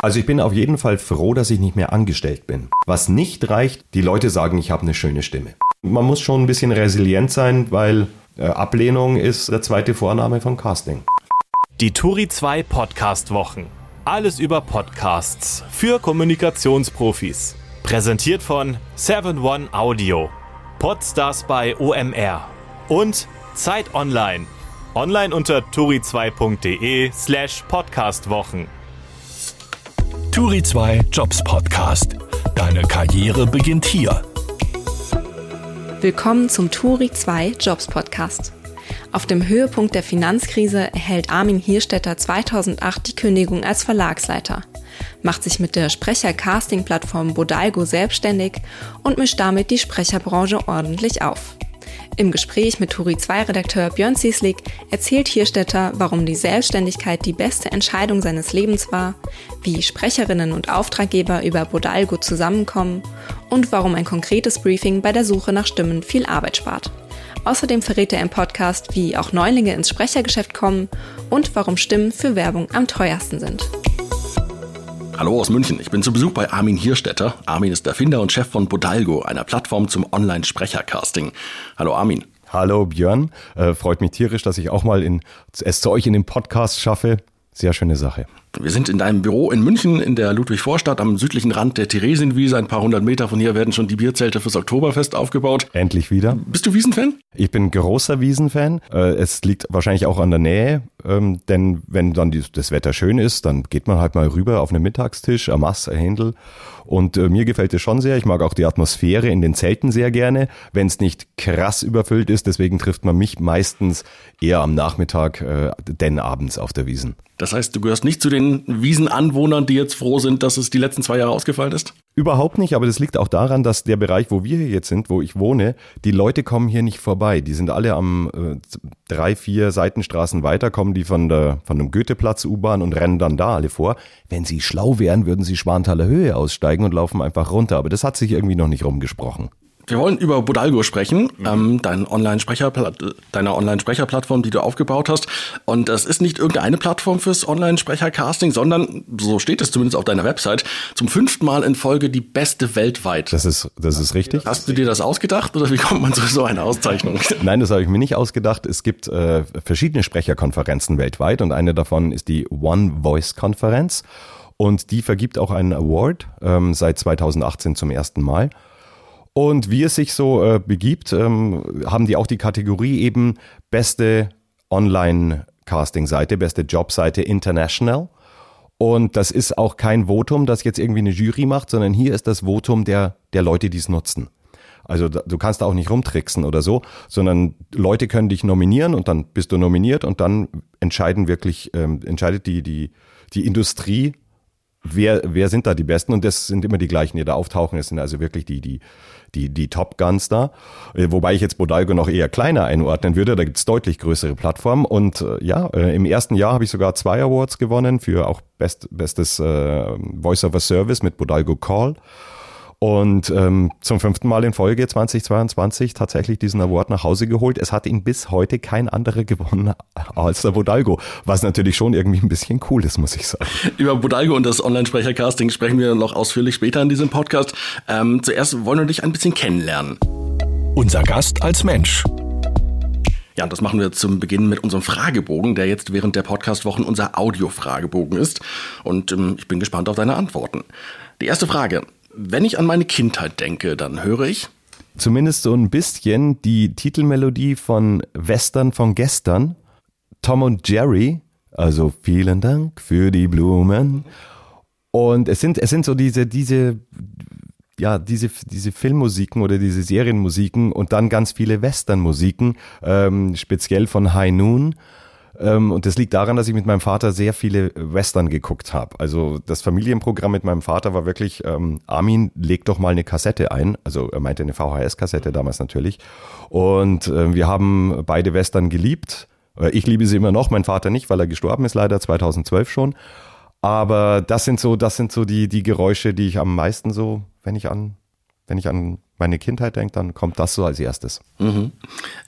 Also ich bin auf jeden Fall froh, dass ich nicht mehr angestellt bin. Was nicht reicht, die Leute sagen, ich habe eine schöne Stimme. Man muss schon ein bisschen resilient sein, weil äh, Ablehnung ist der zweite Vorname von Casting. Die Turi 2 Podcast Wochen. Alles über Podcasts für Kommunikationsprofis. Präsentiert von 7-One Audio. Podstars bei OMR. Und Zeit Online. Online unter turi2.de slash podcastwochen. Turi 2 Jobs Podcast. Deine Karriere beginnt hier. Willkommen zum Turi 2 Jobs Podcast. Auf dem Höhepunkt der Finanzkrise erhält Armin Hierstetter 2008 die Kündigung als Verlagsleiter, macht sich mit der Sprecher-Casting-Plattform Bodalgo selbstständig und mischt damit die Sprecherbranche ordentlich auf. Im Gespräch mit Turi 2 Redakteur Björn Zieslik erzählt Hierstetter, warum die Selbstständigkeit die beste Entscheidung seines Lebens war, wie Sprecherinnen und Auftraggeber über Bodalgo zusammenkommen und warum ein konkretes Briefing bei der Suche nach Stimmen viel Arbeit spart. Außerdem verrät er im Podcast, wie auch Neulinge ins Sprechergeschäft kommen und warum Stimmen für Werbung am teuersten sind. Hallo aus München, ich bin zu Besuch bei Armin Hierstetter. Armin ist Erfinder und Chef von Bodalgo, einer Plattform zum Online-Sprechercasting. Hallo Armin. Hallo Björn, äh, freut mich tierisch, dass ich auch mal in, es zu euch in den Podcast schaffe. Sehr schöne Sache. Wir sind in deinem Büro in München in der Ludwig-Vorstadt am südlichen Rand der Theresienwiese. Ein paar hundert Meter von hier werden schon die Bierzelte fürs Oktoberfest aufgebaut. Endlich wieder. Bist du Wiesenfan? Ich bin großer Wiesenfan. Äh, es liegt wahrscheinlich auch an der Nähe, ähm, denn wenn dann das Wetter schön ist, dann geht man halt mal rüber auf einen Mittagstisch, am Händel. Und äh, mir gefällt es schon sehr. Ich mag auch die Atmosphäre in den Zelten sehr gerne, wenn es nicht krass überfüllt ist. Deswegen trifft man mich meistens eher am Nachmittag, äh, denn abends auf der Wiesen. Das heißt, du gehörst nicht zu den Wiesenanwohnern, die jetzt froh sind, dass es die letzten zwei Jahre ausgefallen ist? Überhaupt nicht, aber das liegt auch daran, dass der Bereich, wo wir hier jetzt sind, wo ich wohne, die Leute kommen hier nicht vorbei. Die sind alle am äh, drei, vier Seitenstraßen weiter, kommen die von der von dem Goetheplatz U-Bahn und rennen dann da alle vor. Wenn sie schlau wären, würden sie Schwanthaler Höhe aussteigen und laufen einfach runter. Aber das hat sich irgendwie noch nicht rumgesprochen. Wir wollen über Bodalgo sprechen, mhm. ähm, dein Online deine Online-Sprecherplattform, die du aufgebaut hast. Und das ist nicht irgendeine Plattform fürs Online-Sprecher-Casting, sondern, so steht es zumindest auf deiner Website, zum fünften Mal in Folge die beste weltweit. Das ist, das ist richtig. Hast du dir das ausgedacht oder wie kommt man zu so einer Auszeichnung? Nein, das habe ich mir nicht ausgedacht. Es gibt äh, verschiedene Sprecherkonferenzen weltweit und eine davon ist die One Voice Konferenz. Und die vergibt auch einen Award ähm, seit 2018 zum ersten Mal. Und wie es sich so äh, begibt, ähm, haben die auch die Kategorie eben beste Online-Casting-Seite, beste Jobseite International. Und das ist auch kein Votum, das jetzt irgendwie eine Jury macht, sondern hier ist das Votum der, der Leute, die es nutzen. Also du kannst da auch nicht rumtricksen oder so, sondern Leute können dich nominieren und dann bist du nominiert und dann entscheiden wirklich, ähm, entscheidet die, die, die Industrie, wer, wer sind da die Besten und das sind immer die gleichen, die da auftauchen. Es sind also wirklich die, die, die, die Top Guns da. Äh, wobei ich jetzt Bodalgo noch eher kleiner einordnen würde. Da gibt's deutlich größere Plattformen. Und äh, ja, äh, im ersten Jahr habe ich sogar zwei Awards gewonnen für auch Best, bestes äh, Voice over Service mit Bodalgo Call. Und ähm, zum fünften Mal in Folge 2022 tatsächlich diesen Award nach Hause geholt. Es hat ihn bis heute kein anderer gewonnen als der Bodalgo, was natürlich schon irgendwie ein bisschen cool ist, muss ich sagen. Über Bodalgo und das Online-Sprecher-Casting sprechen wir noch ausführlich später in diesem Podcast. Ähm, zuerst wollen wir dich ein bisschen kennenlernen. Unser Gast als Mensch. Ja, und das machen wir zum Beginn mit unserem Fragebogen, der jetzt während der Podcastwochen unser Audio-Fragebogen ist. Und ähm, ich bin gespannt auf deine Antworten. Die erste Frage. Wenn ich an meine Kindheit denke, dann höre ich zumindest so ein bisschen die Titelmelodie von Western von gestern, Tom und Jerry, also vielen Dank für die Blumen. Und es sind, es sind so diese, diese, ja, diese, diese Filmmusiken oder diese Serienmusiken und dann ganz viele Westernmusiken, ähm, speziell von High Noon. Ähm, und das liegt daran, dass ich mit meinem Vater sehr viele Western geguckt habe. Also das Familienprogramm mit meinem Vater war wirklich, ähm, Armin, leg doch mal eine Kassette ein. Also er meinte eine VHS-Kassette damals natürlich. Und äh, wir haben beide Western geliebt. Äh, ich liebe sie immer noch, mein Vater nicht, weil er gestorben ist leider 2012 schon. Aber das sind so, das sind so die, die Geräusche, die ich am meisten so, wenn ich an, wenn ich an meine Kindheit denke, dann kommt das so als erstes. Mhm.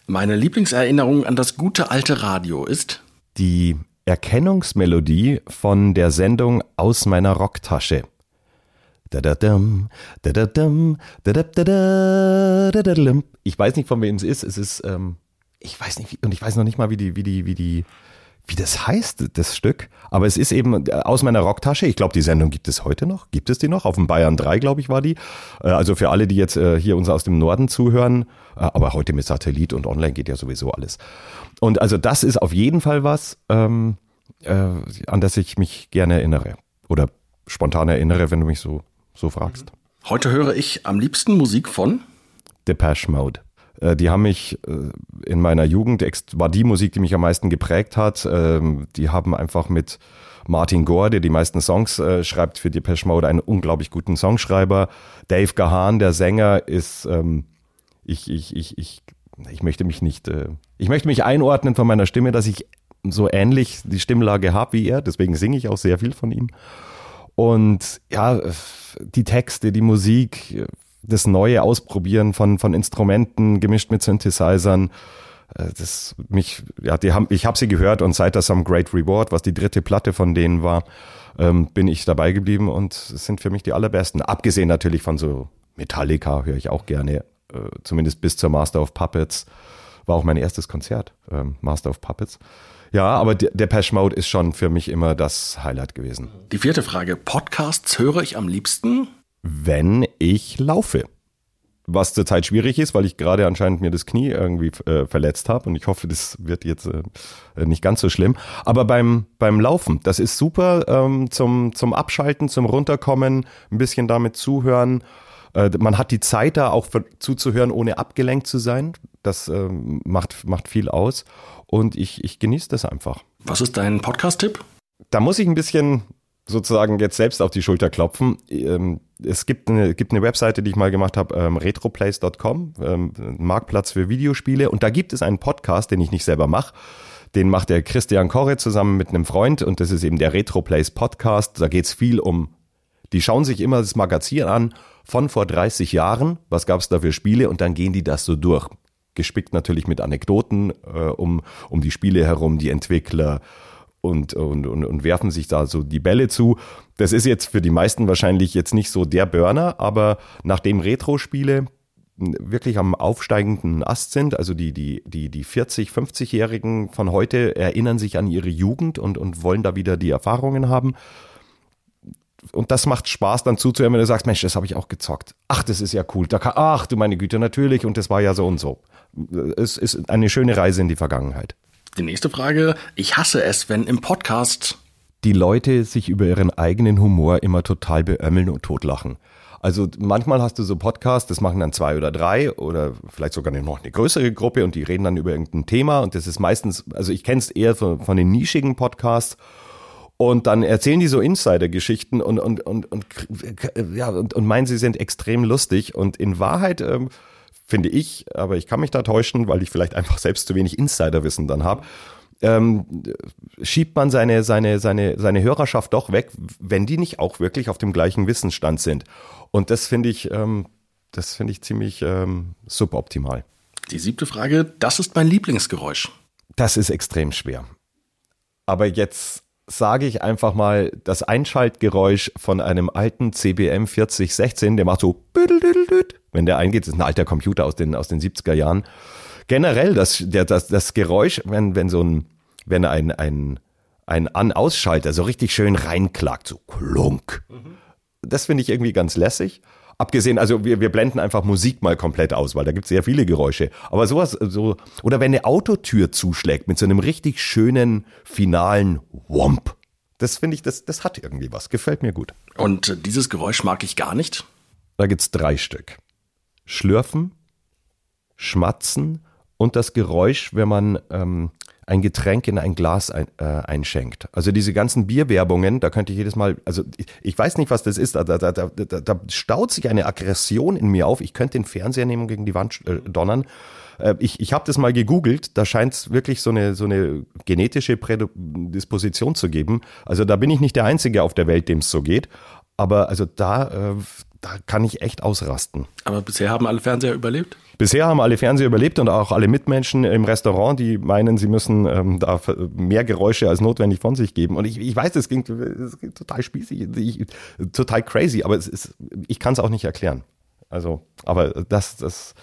Meine Lieblingserinnerung an das gute alte Radio ist? Die Erkennungsmelodie von der Sendung Aus meiner Rocktasche. Ich weiß nicht, von wem es ist. Es ist, ähm, ich weiß nicht, und ich weiß noch nicht mal, wie die, wie die, wie die, wie das heißt, das Stück. Aber es ist eben äh, aus meiner Rocktasche. Ich glaube, die Sendung gibt es heute noch. Gibt es die noch? Auf dem Bayern 3, glaube ich, war die. Äh, also für alle, die jetzt äh, hier uns aus dem Norden zuhören. Aber heute mit Satellit und online geht ja sowieso alles. Und also das ist auf jeden Fall was, ähm, äh, an das ich mich gerne erinnere. Oder spontan erinnere, wenn du mich so, so fragst. Heute höre ich am liebsten Musik von Depeche Mode. Äh, die haben mich äh, in meiner Jugend, war die Musik, die mich am meisten geprägt hat. Ähm, die haben einfach mit Martin Gore, der die meisten Songs äh, schreibt für Depeche Mode, einen unglaublich guten Songschreiber. Dave Gahan, der Sänger, ist, ähm, ich, ich, ich, ich, ich möchte mich nicht, ich möchte mich einordnen von meiner Stimme, dass ich so ähnlich die Stimmlage habe wie er. Deswegen singe ich auch sehr viel von ihm. Und ja, die Texte, die Musik, das neue Ausprobieren von, von Instrumenten gemischt mit Synthesizern. Äh, das mich, ja, die haben, ich habe sie gehört und seit das Some Great Reward, was die dritte Platte von denen war, ähm, bin ich dabei geblieben und sind für mich die allerbesten. Abgesehen natürlich von so Metallica höre ich auch gerne, äh, zumindest bis zur Master of Puppets. War auch mein erstes Konzert, ähm, Master of Puppets. Ja, aber der Pesh Mode ist schon für mich immer das Highlight gewesen. Die vierte Frage. Podcasts höre ich am liebsten? Wenn ich laufe. Was zurzeit schwierig ist, weil ich gerade anscheinend mir das Knie irgendwie äh, verletzt habe und ich hoffe, das wird jetzt äh, nicht ganz so schlimm. Aber beim, beim Laufen, das ist super ähm, zum, zum Abschalten, zum Runterkommen, ein bisschen damit zuhören. Äh, man hat die Zeit da auch für, zuzuhören, ohne abgelenkt zu sein. Das äh, macht, macht viel aus und ich, ich genieße das einfach. Was ist dein Podcast-Tipp? Da muss ich ein bisschen sozusagen jetzt selbst auf die Schulter klopfen. Ähm, es gibt eine, gibt eine Webseite, die ich mal gemacht habe, ähm, retroplace.com, ähm, Marktplatz für Videospiele. Und da gibt es einen Podcast, den ich nicht selber mache. Den macht der Christian Korre zusammen mit einem Freund und das ist eben der Retroplace Podcast. Da geht es viel um, die schauen sich immer das Magazin an von vor 30 Jahren, was gab es da für Spiele und dann gehen die das so durch. Gespickt natürlich mit Anekdoten äh, um, um die Spiele herum, die Entwickler, und, und, und, und werfen sich da so die Bälle zu. Das ist jetzt für die meisten wahrscheinlich jetzt nicht so der Burner, aber nachdem Retro-Spiele wirklich am aufsteigenden Ast sind, also die, die, die, die 40, 50-Jährigen von heute erinnern sich an ihre Jugend und, und wollen da wieder die Erfahrungen haben. Und das macht Spaß dann zuzuhören, wenn du sagst, Mensch, das habe ich auch gezockt. Ach, das ist ja cool. Da kann, ach, du meine Güte, natürlich. Und das war ja so und so. Es ist eine schöne Reise in die Vergangenheit. Die nächste Frage. Ich hasse es, wenn im Podcast die Leute sich über ihren eigenen Humor immer total beömmeln und totlachen. Also manchmal hast du so Podcasts, das machen dann zwei oder drei oder vielleicht sogar noch eine größere Gruppe und die reden dann über irgendein Thema und das ist meistens, also ich kenne es eher von, von den nischigen Podcasts und dann erzählen die so Insider-Geschichten und, und, und, und, ja, und, und meinen, sie sind extrem lustig und in Wahrheit ähm, finde ich, aber ich kann mich da täuschen, weil ich vielleicht einfach selbst zu wenig Insiderwissen dann habe. Ähm, schiebt man seine, seine, seine, seine Hörerschaft doch weg, wenn die nicht auch wirklich auf dem gleichen Wissensstand sind. Und das finde ich, ähm, das finde ich ziemlich ähm, suboptimal. Die siebte Frage, das ist mein Lieblingsgeräusch. Das ist extrem schwer. Aber jetzt sage ich einfach mal das Einschaltgeräusch von einem alten CBM 4016, der macht so, wenn der eingeht, das ist ein alter Computer aus den, aus den 70er Jahren. Generell das, der, das, das Geräusch, wenn, wenn so ein, wenn ein, ein, ein An-Ausschalter so richtig schön reinklagt, so klunk. Das finde ich irgendwie ganz lässig. Abgesehen, also wir, wir blenden einfach Musik mal komplett aus, weil da gibt es sehr viele Geräusche. Aber sowas, so, oder wenn eine Autotür zuschlägt mit so einem richtig schönen finalen Womp. Das finde ich, das, das hat irgendwie was. Gefällt mir gut. Und dieses Geräusch mag ich gar nicht? Da gibt es drei Stück. Schlürfen, Schmatzen und das Geräusch, wenn man ähm, ein Getränk in ein Glas ein, äh, einschenkt. Also diese ganzen Bierwerbungen, da könnte ich jedes Mal, also ich, ich weiß nicht, was das ist, da, da, da, da, da staut sich eine Aggression in mir auf. Ich könnte den Fernseher nehmen und gegen die Wand äh, donnern. Äh, ich ich habe das mal gegoogelt, da scheint es wirklich so eine, so eine genetische Prädisposition zu geben. Also da bin ich nicht der Einzige auf der Welt, dem es so geht. Aber also da, äh, da kann ich echt ausrasten. Aber bisher haben alle Fernseher überlebt? Bisher haben alle Fernseher überlebt und auch alle Mitmenschen im Restaurant, die meinen, sie müssen ähm, da mehr Geräusche als notwendig von sich geben. Und ich, ich weiß, das klingt, das klingt total spießig, ich, total crazy, aber es ist, ich kann es auch nicht erklären. Also, aber das, das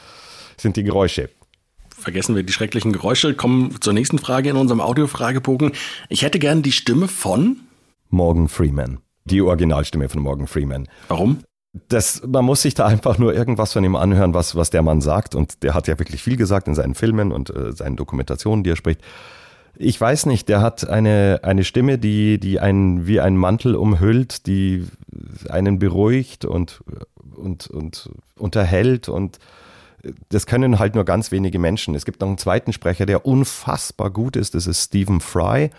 sind die Geräusche. Vergessen wir die schrecklichen Geräusche, kommen zur nächsten Frage in unserem Audiofragebogen. Ich hätte gern die Stimme von Morgan Freeman. Die Originalstimme von Morgan Freeman. Warum? Das, man muss sich da einfach nur irgendwas von ihm anhören, was, was der Mann sagt. Und der hat ja wirklich viel gesagt in seinen Filmen und äh, seinen Dokumentationen, die er spricht. Ich weiß nicht, der hat eine, eine Stimme, die, die einen wie ein Mantel umhüllt, die einen beruhigt und, und, und unterhält und das können halt nur ganz wenige Menschen. Es gibt noch einen zweiten Sprecher, der unfassbar gut ist, das ist Stephen Fry.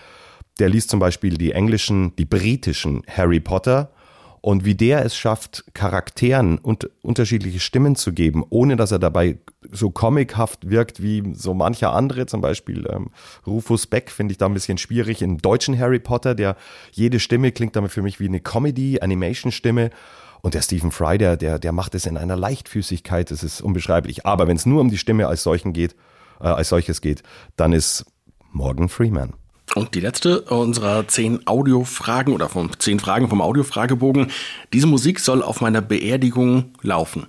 Der liest zum Beispiel die englischen, die britischen Harry Potter und wie der es schafft, Charakteren und unterschiedliche Stimmen zu geben, ohne dass er dabei so comichaft wirkt wie so mancher andere, zum Beispiel ähm, Rufus Beck finde ich da ein bisschen schwierig. Im deutschen Harry Potter, der jede Stimme klingt damit für mich wie eine Comedy, Animation-Stimme. Und der Stephen Fry, der, der, der macht es in einer Leichtfüßigkeit, das ist unbeschreiblich. Aber wenn es nur um die Stimme als solchen geht, äh, als solches geht, dann ist Morgan Freeman. Und die letzte unserer zehn Audiofragen oder von zehn Fragen vom Audiofragebogen. Diese Musik soll auf meiner Beerdigung laufen.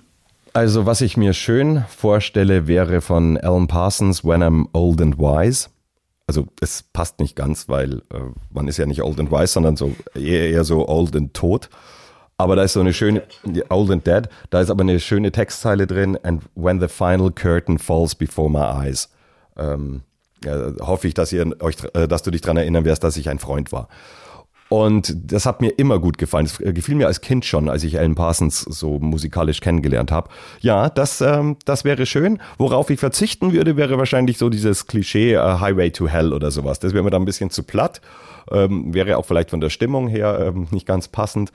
Also, was ich mir schön vorstelle, wäre von Alan Parsons When I'm Old and Wise. Also, es passt nicht ganz, weil äh, man ist ja nicht old and wise, sondern so eher, eher so old and tot. Aber da ist so eine schöne, old and dead, da ist aber eine schöne Textzeile drin. And when the final curtain falls before my eyes. Ähm, hoffe ich, dass ihr euch, äh, dass du dich daran erinnern wirst, dass ich ein Freund war. Und das hat mir immer gut gefallen. Es äh, gefiel mir als Kind schon, als ich Alan Parsons so musikalisch kennengelernt habe. Ja, das, ähm, das wäre schön. Worauf ich verzichten würde, wäre wahrscheinlich so dieses Klischee uh, Highway to Hell oder sowas. Das wäre mir dann ein bisschen zu platt. Ähm, wäre auch vielleicht von der Stimmung her ähm, nicht ganz passend.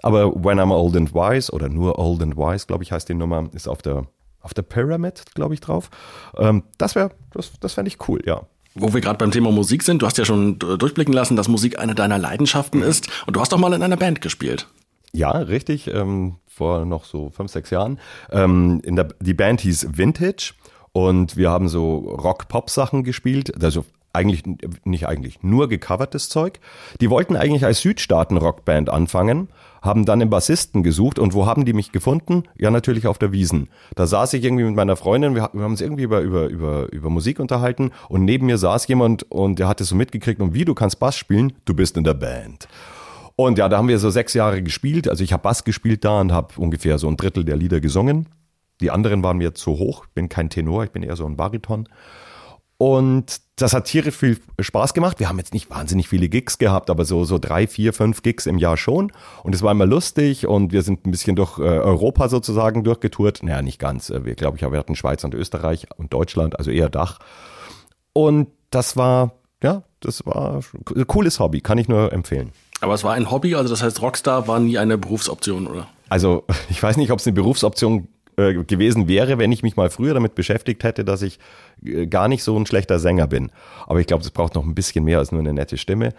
Aber When I'm Old and Wise oder nur Old and Wise, glaube ich, heißt die Nummer, ist auf der auf der Pyramid, glaube ich, drauf. Ähm, das wäre, das, das fände ich cool, ja. Wo wir gerade beim Thema Musik sind, du hast ja schon durchblicken lassen, dass Musik eine deiner Leidenschaften ist. Und du hast doch mal in einer Band gespielt. Ja, richtig. Ähm, vor noch so fünf, sechs Jahren. Ähm, in der, die Band hieß Vintage und wir haben so Rock-Pop-Sachen gespielt. Also eigentlich, nicht eigentlich, nur gecovertes Zeug. Die wollten eigentlich als Südstaaten-Rockband anfangen, haben dann einen Bassisten gesucht und wo haben die mich gefunden? Ja, natürlich auf der Wiesen. Da saß ich irgendwie mit meiner Freundin, wir, wir haben uns irgendwie über, über, über, über Musik unterhalten und neben mir saß jemand und der hatte so mitgekriegt, und wie, du kannst Bass spielen? Du bist in der Band. Und ja, da haben wir so sechs Jahre gespielt. Also ich habe Bass gespielt da und habe ungefähr so ein Drittel der Lieder gesungen. Die anderen waren mir zu hoch. Ich bin kein Tenor, ich bin eher so ein Bariton. Und das hat tierisch viel Spaß gemacht. Wir haben jetzt nicht wahnsinnig viele Gigs gehabt, aber so, so drei, vier, fünf Gigs im Jahr schon. Und es war immer lustig und wir sind ein bisschen durch äh, Europa sozusagen durchgetourt. Naja, nicht ganz. Äh, wir, glaube ich, wir hatten Schweiz und Österreich und Deutschland, also eher Dach. Und das war, ja, das war ein cooles Hobby, kann ich nur empfehlen. Aber es war ein Hobby, also das heißt, Rockstar war nie eine Berufsoption, oder? Also, ich weiß nicht, ob es eine Berufsoption äh, gewesen wäre, wenn ich mich mal früher damit beschäftigt hätte, dass ich äh, gar nicht so ein schlechter Sänger bin. Aber ich glaube, es braucht noch ein bisschen mehr als nur eine nette Stimme.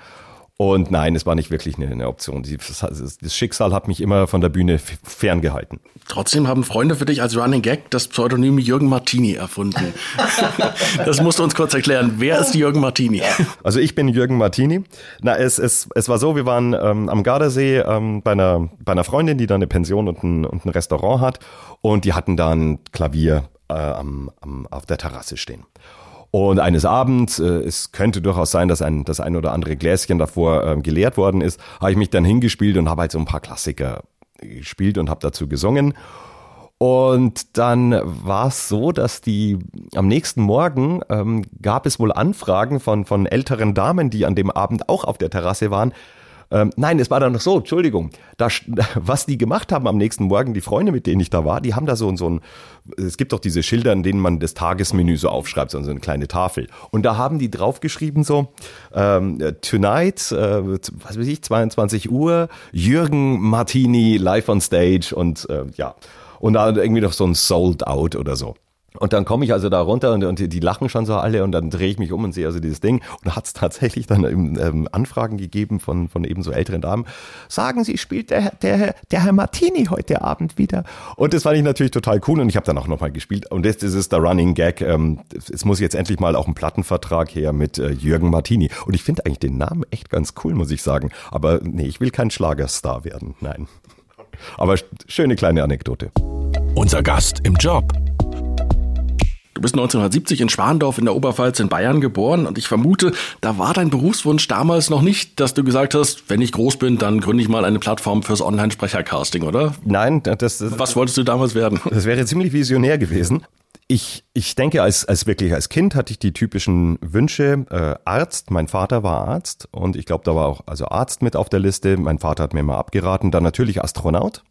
Und nein, es war nicht wirklich eine, eine Option. Das Schicksal hat mich immer von der Bühne ferngehalten. Trotzdem haben Freunde für dich als Running Gag das Pseudonym Jürgen Martini erfunden. das musst du uns kurz erklären. Wer ist Jürgen Martini? Also ich bin Jürgen Martini. Na, es, es, es war so, wir waren ähm, am Gardasee ähm, bei, einer, bei einer Freundin, die da eine Pension und ein, und ein Restaurant hat. Und die hatten da ein Klavier äh, am, am, auf der Terrasse stehen. Und eines Abends, äh, es könnte durchaus sein, dass ein, das ein oder andere Gläschen davor äh, geleert worden ist, habe ich mich dann hingespielt und habe halt so ein paar Klassiker gespielt und habe dazu gesungen. Und dann war es so, dass die am nächsten Morgen ähm, gab es wohl Anfragen von, von älteren Damen, die an dem Abend auch auf der Terrasse waren, ähm, nein, es war dann noch so, Entschuldigung, da, was die gemacht haben am nächsten Morgen, die Freunde, mit denen ich da war, die haben da so, so ein, es gibt doch diese Schilder, in denen man das Tagesmenü so aufschreibt, so eine kleine Tafel. Und da haben die draufgeschrieben so, ähm, tonight, äh, was weiß ich, 22 Uhr, Jürgen Martini live on stage und äh, ja. Und da irgendwie noch so ein Sold Out oder so. Und dann komme ich also da runter und, und die lachen schon so alle und dann drehe ich mich um und sehe also dieses Ding. Und hat es tatsächlich dann ähm, Anfragen gegeben von, von eben so älteren Damen. Sagen Sie, spielt der, der, der Herr Martini heute Abend wieder? Und das fand ich natürlich total cool und ich habe dann auch nochmal gespielt. Und jetzt ist es der Running Gag. Ähm, es muss jetzt endlich mal auch ein Plattenvertrag her mit äh, Jürgen Martini. Und ich finde eigentlich den Namen echt ganz cool, muss ich sagen. Aber nee, ich will kein Schlagerstar werden. Nein. Aber schöne kleine Anekdote. Unser Gast im Job. Du bist 1970 in Schwandorf in der Oberpfalz in Bayern geboren und ich vermute, da war dein Berufswunsch damals noch nicht, dass du gesagt hast, wenn ich groß bin, dann gründe ich mal eine Plattform fürs Online-Sprechercasting, oder? Nein, das, das Was wolltest du damals werden? Das wäre ziemlich visionär gewesen. Ich, ich denke, als, als wirklich als Kind hatte ich die typischen Wünsche. Äh, Arzt, mein Vater war Arzt und ich glaube, da war auch also Arzt mit auf der Liste. Mein Vater hat mir mal abgeraten. Dann natürlich Astronaut.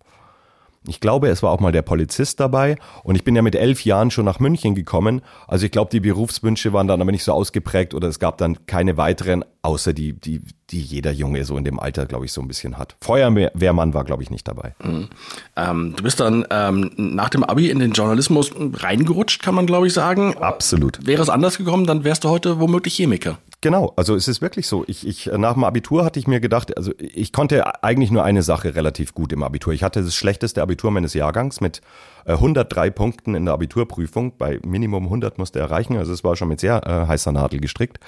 Ich glaube, es war auch mal der Polizist dabei und ich bin ja mit elf Jahren schon nach München gekommen. Also ich glaube, die Berufswünsche waren dann aber nicht so ausgeprägt oder es gab dann keine weiteren, außer die, die, die jeder Junge so in dem Alter, glaube ich, so ein bisschen hat. Feuerwehrmann war, glaube ich, nicht dabei. Mhm. Ähm, du bist dann ähm, nach dem Abi in den Journalismus reingerutscht, kann man, glaube ich, sagen. Absolut. Wäre es anders gekommen, dann wärst du heute womöglich Chemiker. Genau, also es ist wirklich so. Ich, ich, nach dem Abitur hatte ich mir gedacht, also ich konnte eigentlich nur eine Sache relativ gut im Abitur. Ich hatte das schlechteste Abitur meines Jahrgangs mit 103 äh, Punkten in der Abiturprüfung. Bei Minimum 100 musste er erreichen, also es war schon mit sehr äh, heißer Nadel gestrickt.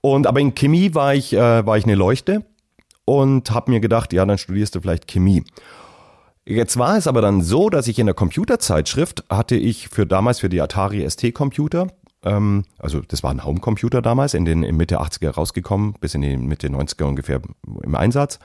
Und aber in Chemie war ich, äh, war ich eine Leuchte und habe mir gedacht, ja, dann studierst du vielleicht Chemie. Jetzt war es aber dann so, dass ich in der Computerzeitschrift hatte ich für damals für die Atari ST Computer ähm, also das war ein Homecomputer damals, in den in Mitte 80er rausgekommen, bis in die Mitte 90er ungefähr im Einsatz.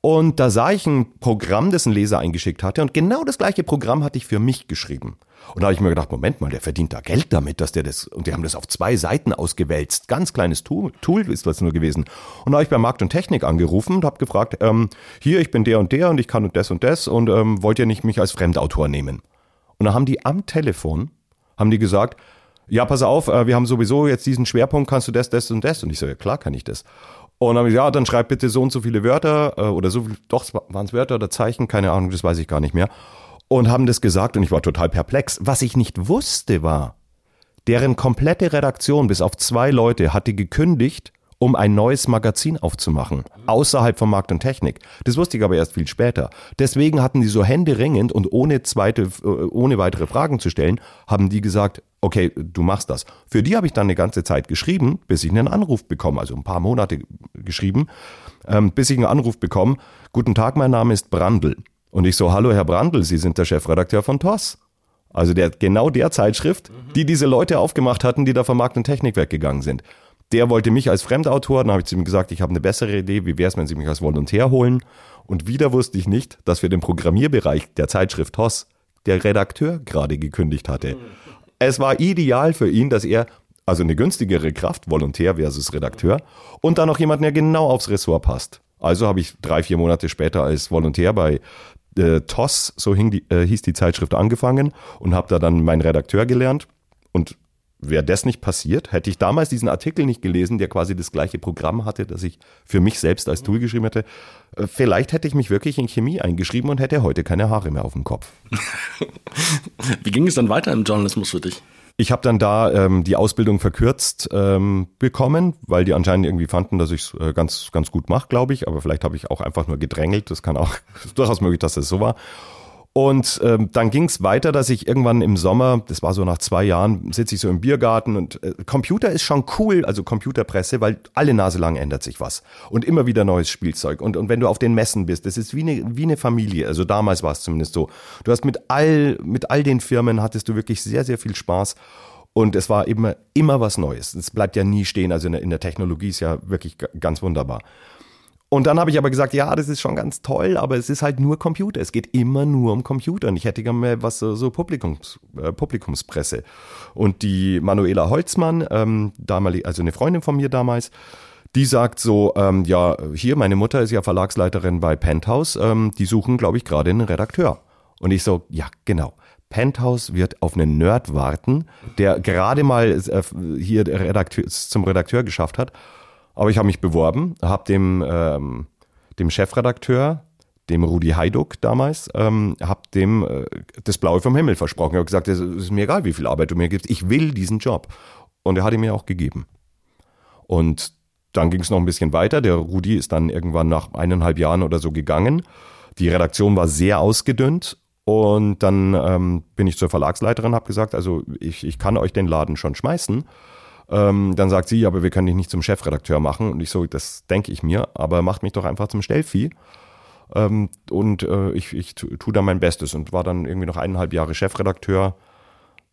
Und da sah ich ein Programm, das ein Leser eingeschickt hatte. Und genau das gleiche Programm hatte ich für mich geschrieben. Und da habe ich mir gedacht, Moment mal, der verdient da Geld damit, dass der das, und die haben das auf zwei Seiten ausgewälzt. Ganz kleines Tool, Tool ist das nur gewesen. Und da habe ich bei Markt und Technik angerufen und habe gefragt, ähm, hier, ich bin der und der und ich kann und das und das und ähm, wollt ihr nicht mich als Fremdautor nehmen? Und da haben die am Telefon, haben die gesagt, ja, pass auf, äh, wir haben sowieso jetzt diesen Schwerpunkt, kannst du das, das und das? Und ich so, ja klar kann ich das. Und dann habe ich gesagt, ja, dann schreib bitte so und so viele Wörter äh, oder so, doch, waren es Wörter oder Zeichen, keine Ahnung, das weiß ich gar nicht mehr. Und haben das gesagt und ich war total perplex. Was ich nicht wusste war, deren komplette Redaktion bis auf zwei Leute hatte gekündigt, um ein neues Magazin aufzumachen, außerhalb von Markt und Technik. Das wusste ich aber erst viel später. Deswegen hatten die so händeringend und ohne zweite, äh, ohne weitere Fragen zu stellen, haben die gesagt, okay, du machst das. Für die habe ich dann eine ganze Zeit geschrieben, bis ich einen Anruf bekomme, also ein paar Monate geschrieben, ähm, bis ich einen Anruf bekomme, guten Tag, mein Name ist Brandl. Und ich so, hallo Herr Brandl, Sie sind der Chefredakteur von TOS. Also der, genau der Zeitschrift, die diese Leute aufgemacht hatten, die da vom Markt und Technik weggegangen sind. Der wollte mich als Fremdautor, dann habe ich zu ihm gesagt, ich habe eine bessere Idee, wie wäre es, wenn Sie mich als Volontär holen? Und wieder wusste ich nicht, dass für den Programmierbereich der Zeitschrift TOS der Redakteur gerade gekündigt hatte. Es war ideal für ihn, dass er also eine günstigere Kraft, Volontär versus Redakteur, und dann noch jemand, der genau aufs Ressort passt. Also habe ich drei, vier Monate später als Volontär bei äh, TOS, so die, äh, hieß die Zeitschrift, angefangen und habe da dann meinen Redakteur gelernt. Und Wäre das nicht passiert, hätte ich damals diesen Artikel nicht gelesen, der quasi das gleiche Programm hatte, das ich für mich selbst als Tool geschrieben hätte, äh, vielleicht hätte ich mich wirklich in Chemie eingeschrieben und hätte heute keine Haare mehr auf dem Kopf. Wie ging es dann weiter im Journalismus für dich? Ich habe dann da ähm, die Ausbildung verkürzt ähm, bekommen, weil die anscheinend irgendwie fanden, dass ich es äh, ganz, ganz gut mache, glaube ich. Aber vielleicht habe ich auch einfach nur gedrängelt. Das kann auch durchaus möglich, dass das so war. Und ähm, dann ging es weiter, dass ich irgendwann im Sommer, das war so nach zwei Jahren, sitze ich so im Biergarten und äh, Computer ist schon cool, also Computerpresse, weil alle Nase lang ändert sich was und immer wieder neues Spielzeug. Und, und wenn du auf den Messen bist, das ist wie eine, wie eine Familie. Also damals war es zumindest so. Du hast mit all, mit all den Firmen hattest du wirklich sehr, sehr viel Spaß. Und es war immer, immer was Neues. Es bleibt ja nie stehen. Also in der, in der Technologie ist ja wirklich ganz wunderbar. Und dann habe ich aber gesagt, ja, das ist schon ganz toll, aber es ist halt nur Computer. Es geht immer nur um Computer. Und ich hätte gerne mal was so Publikums, äh, Publikumspresse. Und die Manuela Holzmann, ähm, damalig, also eine Freundin von mir damals, die sagt so, ähm, ja, hier, meine Mutter ist ja Verlagsleiterin bei Penthouse, ähm, die suchen, glaube ich, gerade einen Redakteur. Und ich so, ja, genau. Penthouse wird auf einen Nerd warten, der gerade mal äh, hier Redakteur, zum Redakteur geschafft hat. Aber ich habe mich beworben, habe dem, ähm, dem Chefredakteur dem Rudi Heiduck damals, ähm, habe dem äh, das Blaue vom Himmel versprochen. Ich habe gesagt, es ist mir egal, wie viel Arbeit du mir gibst, ich will diesen Job. Und er hat ihn mir auch gegeben. Und dann ging es noch ein bisschen weiter. Der Rudi ist dann irgendwann nach eineinhalb Jahren oder so gegangen. Die Redaktion war sehr ausgedünnt und dann ähm, bin ich zur Verlagsleiterin, habe gesagt, also ich, ich kann euch den Laden schon schmeißen. Ähm, dann sagt sie, aber wir können dich nicht zum Chefredakteur machen. Und ich so, das denke ich mir, aber macht mich doch einfach zum Stellvieh. Ähm, und äh, ich, ich tue da mein Bestes und war dann irgendwie noch eineinhalb Jahre Chefredakteur.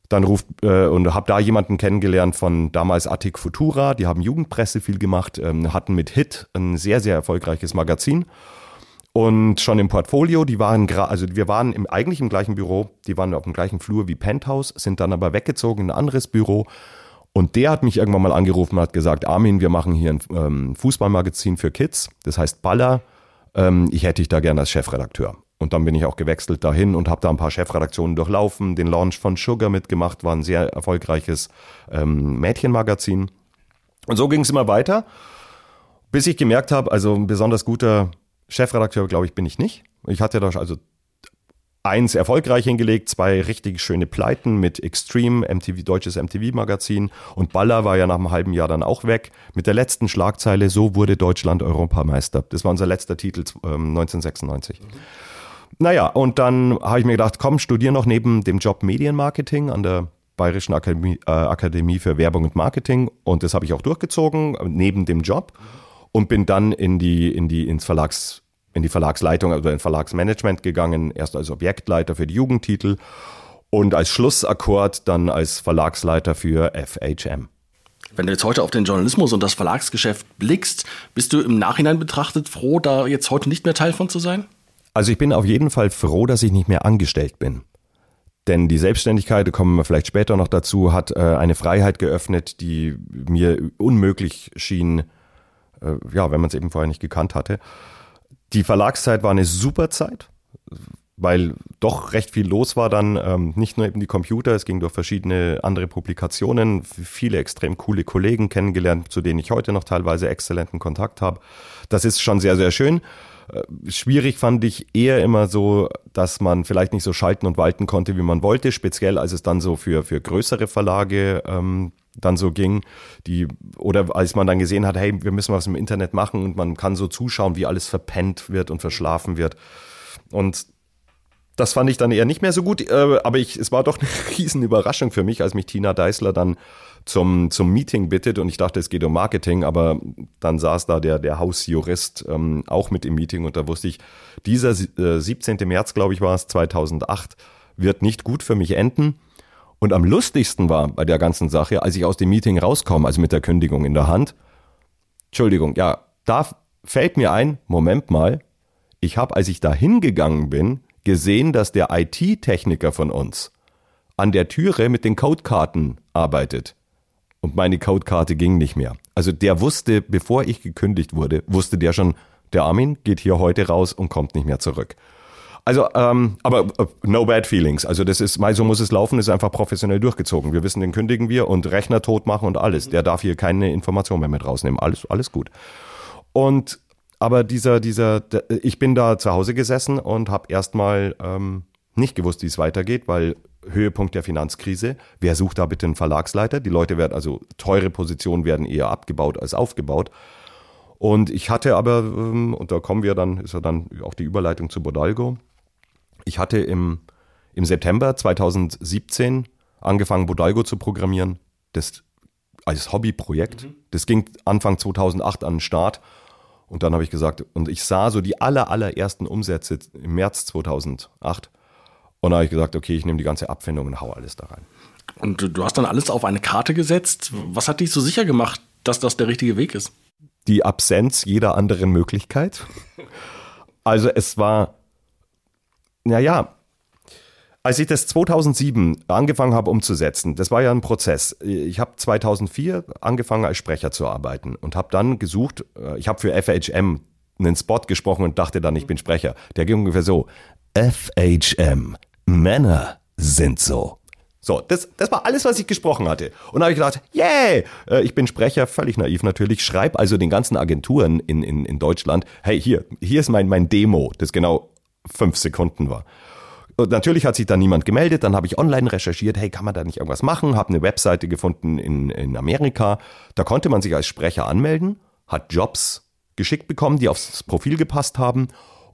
Dann ruft äh, und habe da jemanden kennengelernt von damals Attic Futura. Die haben Jugendpresse viel gemacht, ähm, hatten mit Hit ein sehr, sehr erfolgreiches Magazin und schon im Portfolio, die waren also wir waren im, eigentlich im gleichen Büro, die waren auf dem gleichen Flur wie Penthouse, sind dann aber weggezogen in ein anderes Büro. Und der hat mich irgendwann mal angerufen und hat gesagt, Armin, wir machen hier ein ähm, Fußballmagazin für Kids, das heißt Baller. Ähm, ich hätte dich da gerne als Chefredakteur. Und dann bin ich auch gewechselt dahin und habe da ein paar Chefredaktionen durchlaufen, den Launch von Sugar mitgemacht, war ein sehr erfolgreiches ähm, Mädchenmagazin. Und so ging es immer weiter, bis ich gemerkt habe, also ein besonders guter Chefredakteur, glaube ich, bin ich nicht. Ich hatte da also eins erfolgreich hingelegt, zwei richtig schöne Pleiten mit Extreme, MTV, deutsches MTV-Magazin und Baller war ja nach einem halben Jahr dann auch weg. Mit der letzten Schlagzeile, so wurde Deutschland Europameister. Das war unser letzter Titel ähm, 1996. Mhm. Naja, und dann habe ich mir gedacht, komm, studier noch neben dem Job Medienmarketing an der Bayerischen Akademie, äh, Akademie für Werbung und Marketing und das habe ich auch durchgezogen, neben dem Job. Und bin dann in die, in die, ins Verlags, in die Verlagsleitung oder also in Verlagsmanagement gegangen, erst als Objektleiter für die Jugendtitel und als Schlussakkord dann als Verlagsleiter für FHM. Wenn du jetzt heute auf den Journalismus und das Verlagsgeschäft blickst, bist du im Nachhinein betrachtet froh, da jetzt heute nicht mehr Teil von zu sein? Also ich bin auf jeden Fall froh, dass ich nicht mehr angestellt bin. Denn die Selbstständigkeit, da kommen wir vielleicht später noch dazu, hat äh, eine Freiheit geöffnet, die mir unmöglich schien äh, ja, wenn man es eben vorher nicht gekannt hatte. Die Verlagszeit war eine super Zeit, weil doch recht viel los war dann, ähm, nicht nur eben die Computer, es ging durch verschiedene andere Publikationen, viele extrem coole Kollegen kennengelernt, zu denen ich heute noch teilweise exzellenten Kontakt habe. Das ist schon sehr, sehr schön. Äh, schwierig fand ich eher immer so, dass man vielleicht nicht so schalten und walten konnte, wie man wollte, speziell als es dann so für, für größere Verlage ähm, dann so ging, die, oder als man dann gesehen hat, hey, wir müssen was im Internet machen und man kann so zuschauen, wie alles verpennt wird und verschlafen wird. Und das fand ich dann eher nicht mehr so gut, äh, aber ich, es war doch eine riesen Überraschung für mich, als mich Tina Deißler dann zum, zum Meeting bittet und ich dachte, es geht um Marketing, aber dann saß da der, der Hausjurist ähm, auch mit im Meeting und da wusste ich, dieser äh, 17. März, glaube ich, war es, 2008, wird nicht gut für mich enden. Und am lustigsten war bei der ganzen Sache, als ich aus dem Meeting rauskomme, also mit der Kündigung in der Hand, Entschuldigung, ja, da fällt mir ein, Moment mal, ich habe, als ich da hingegangen bin, gesehen, dass der IT-Techniker von uns an der Türe mit den Codekarten arbeitet. Und meine Codekarte ging nicht mehr. Also der wusste, bevor ich gekündigt wurde, wusste der schon, der Armin geht hier heute raus und kommt nicht mehr zurück. Also, ähm, aber uh, no bad feelings. Also das ist, so muss es laufen, ist einfach professionell durchgezogen. Wir wissen, den kündigen wir und Rechner tot machen und alles. Der darf hier keine Information mehr mit rausnehmen. Alles, alles gut. Und aber dieser, dieser, ich bin da zu Hause gesessen und habe erstmal ähm, nicht gewusst, wie es weitergeht, weil Höhepunkt der Finanzkrise. Wer sucht da bitte einen Verlagsleiter? Die Leute werden, also teure Positionen werden eher abgebaut als aufgebaut. Und ich hatte aber, ähm, und da kommen wir dann, ist ja dann auch die Überleitung zu Bodalgo. Ich hatte im, im September 2017 angefangen, Bodalgo zu programmieren. Das als Hobbyprojekt. Mhm. Das ging Anfang 2008 an den Start. Und dann habe ich gesagt, und ich sah so die aller, allerersten Umsätze im März 2008. Und dann habe ich gesagt, okay, ich nehme die ganze Abfindung und hau alles da rein. Und du hast dann alles auf eine Karte gesetzt. Was hat dich so sicher gemacht, dass das der richtige Weg ist? Die Absenz jeder anderen Möglichkeit. Also es war naja, als ich das 2007 angefangen habe umzusetzen, das war ja ein Prozess. Ich habe 2004 angefangen als Sprecher zu arbeiten und habe dann gesucht, äh, ich habe für FHM einen Spot gesprochen und dachte dann, ich bin Sprecher. Der ging ungefähr so, FHM, Männer sind so. So, das, das war alles, was ich gesprochen hatte. Und da habe ich gedacht, yay, yeah! ich bin Sprecher, völlig naiv natürlich, schreib also den ganzen Agenturen in, in, in Deutschland, hey, hier, hier ist mein, mein Demo, das genau fünf Sekunden war. Und natürlich hat sich da niemand gemeldet, dann habe ich online recherchiert, hey, kann man da nicht irgendwas machen, habe eine Webseite gefunden in, in Amerika, da konnte man sich als Sprecher anmelden, hat Jobs geschickt bekommen, die aufs Profil gepasst haben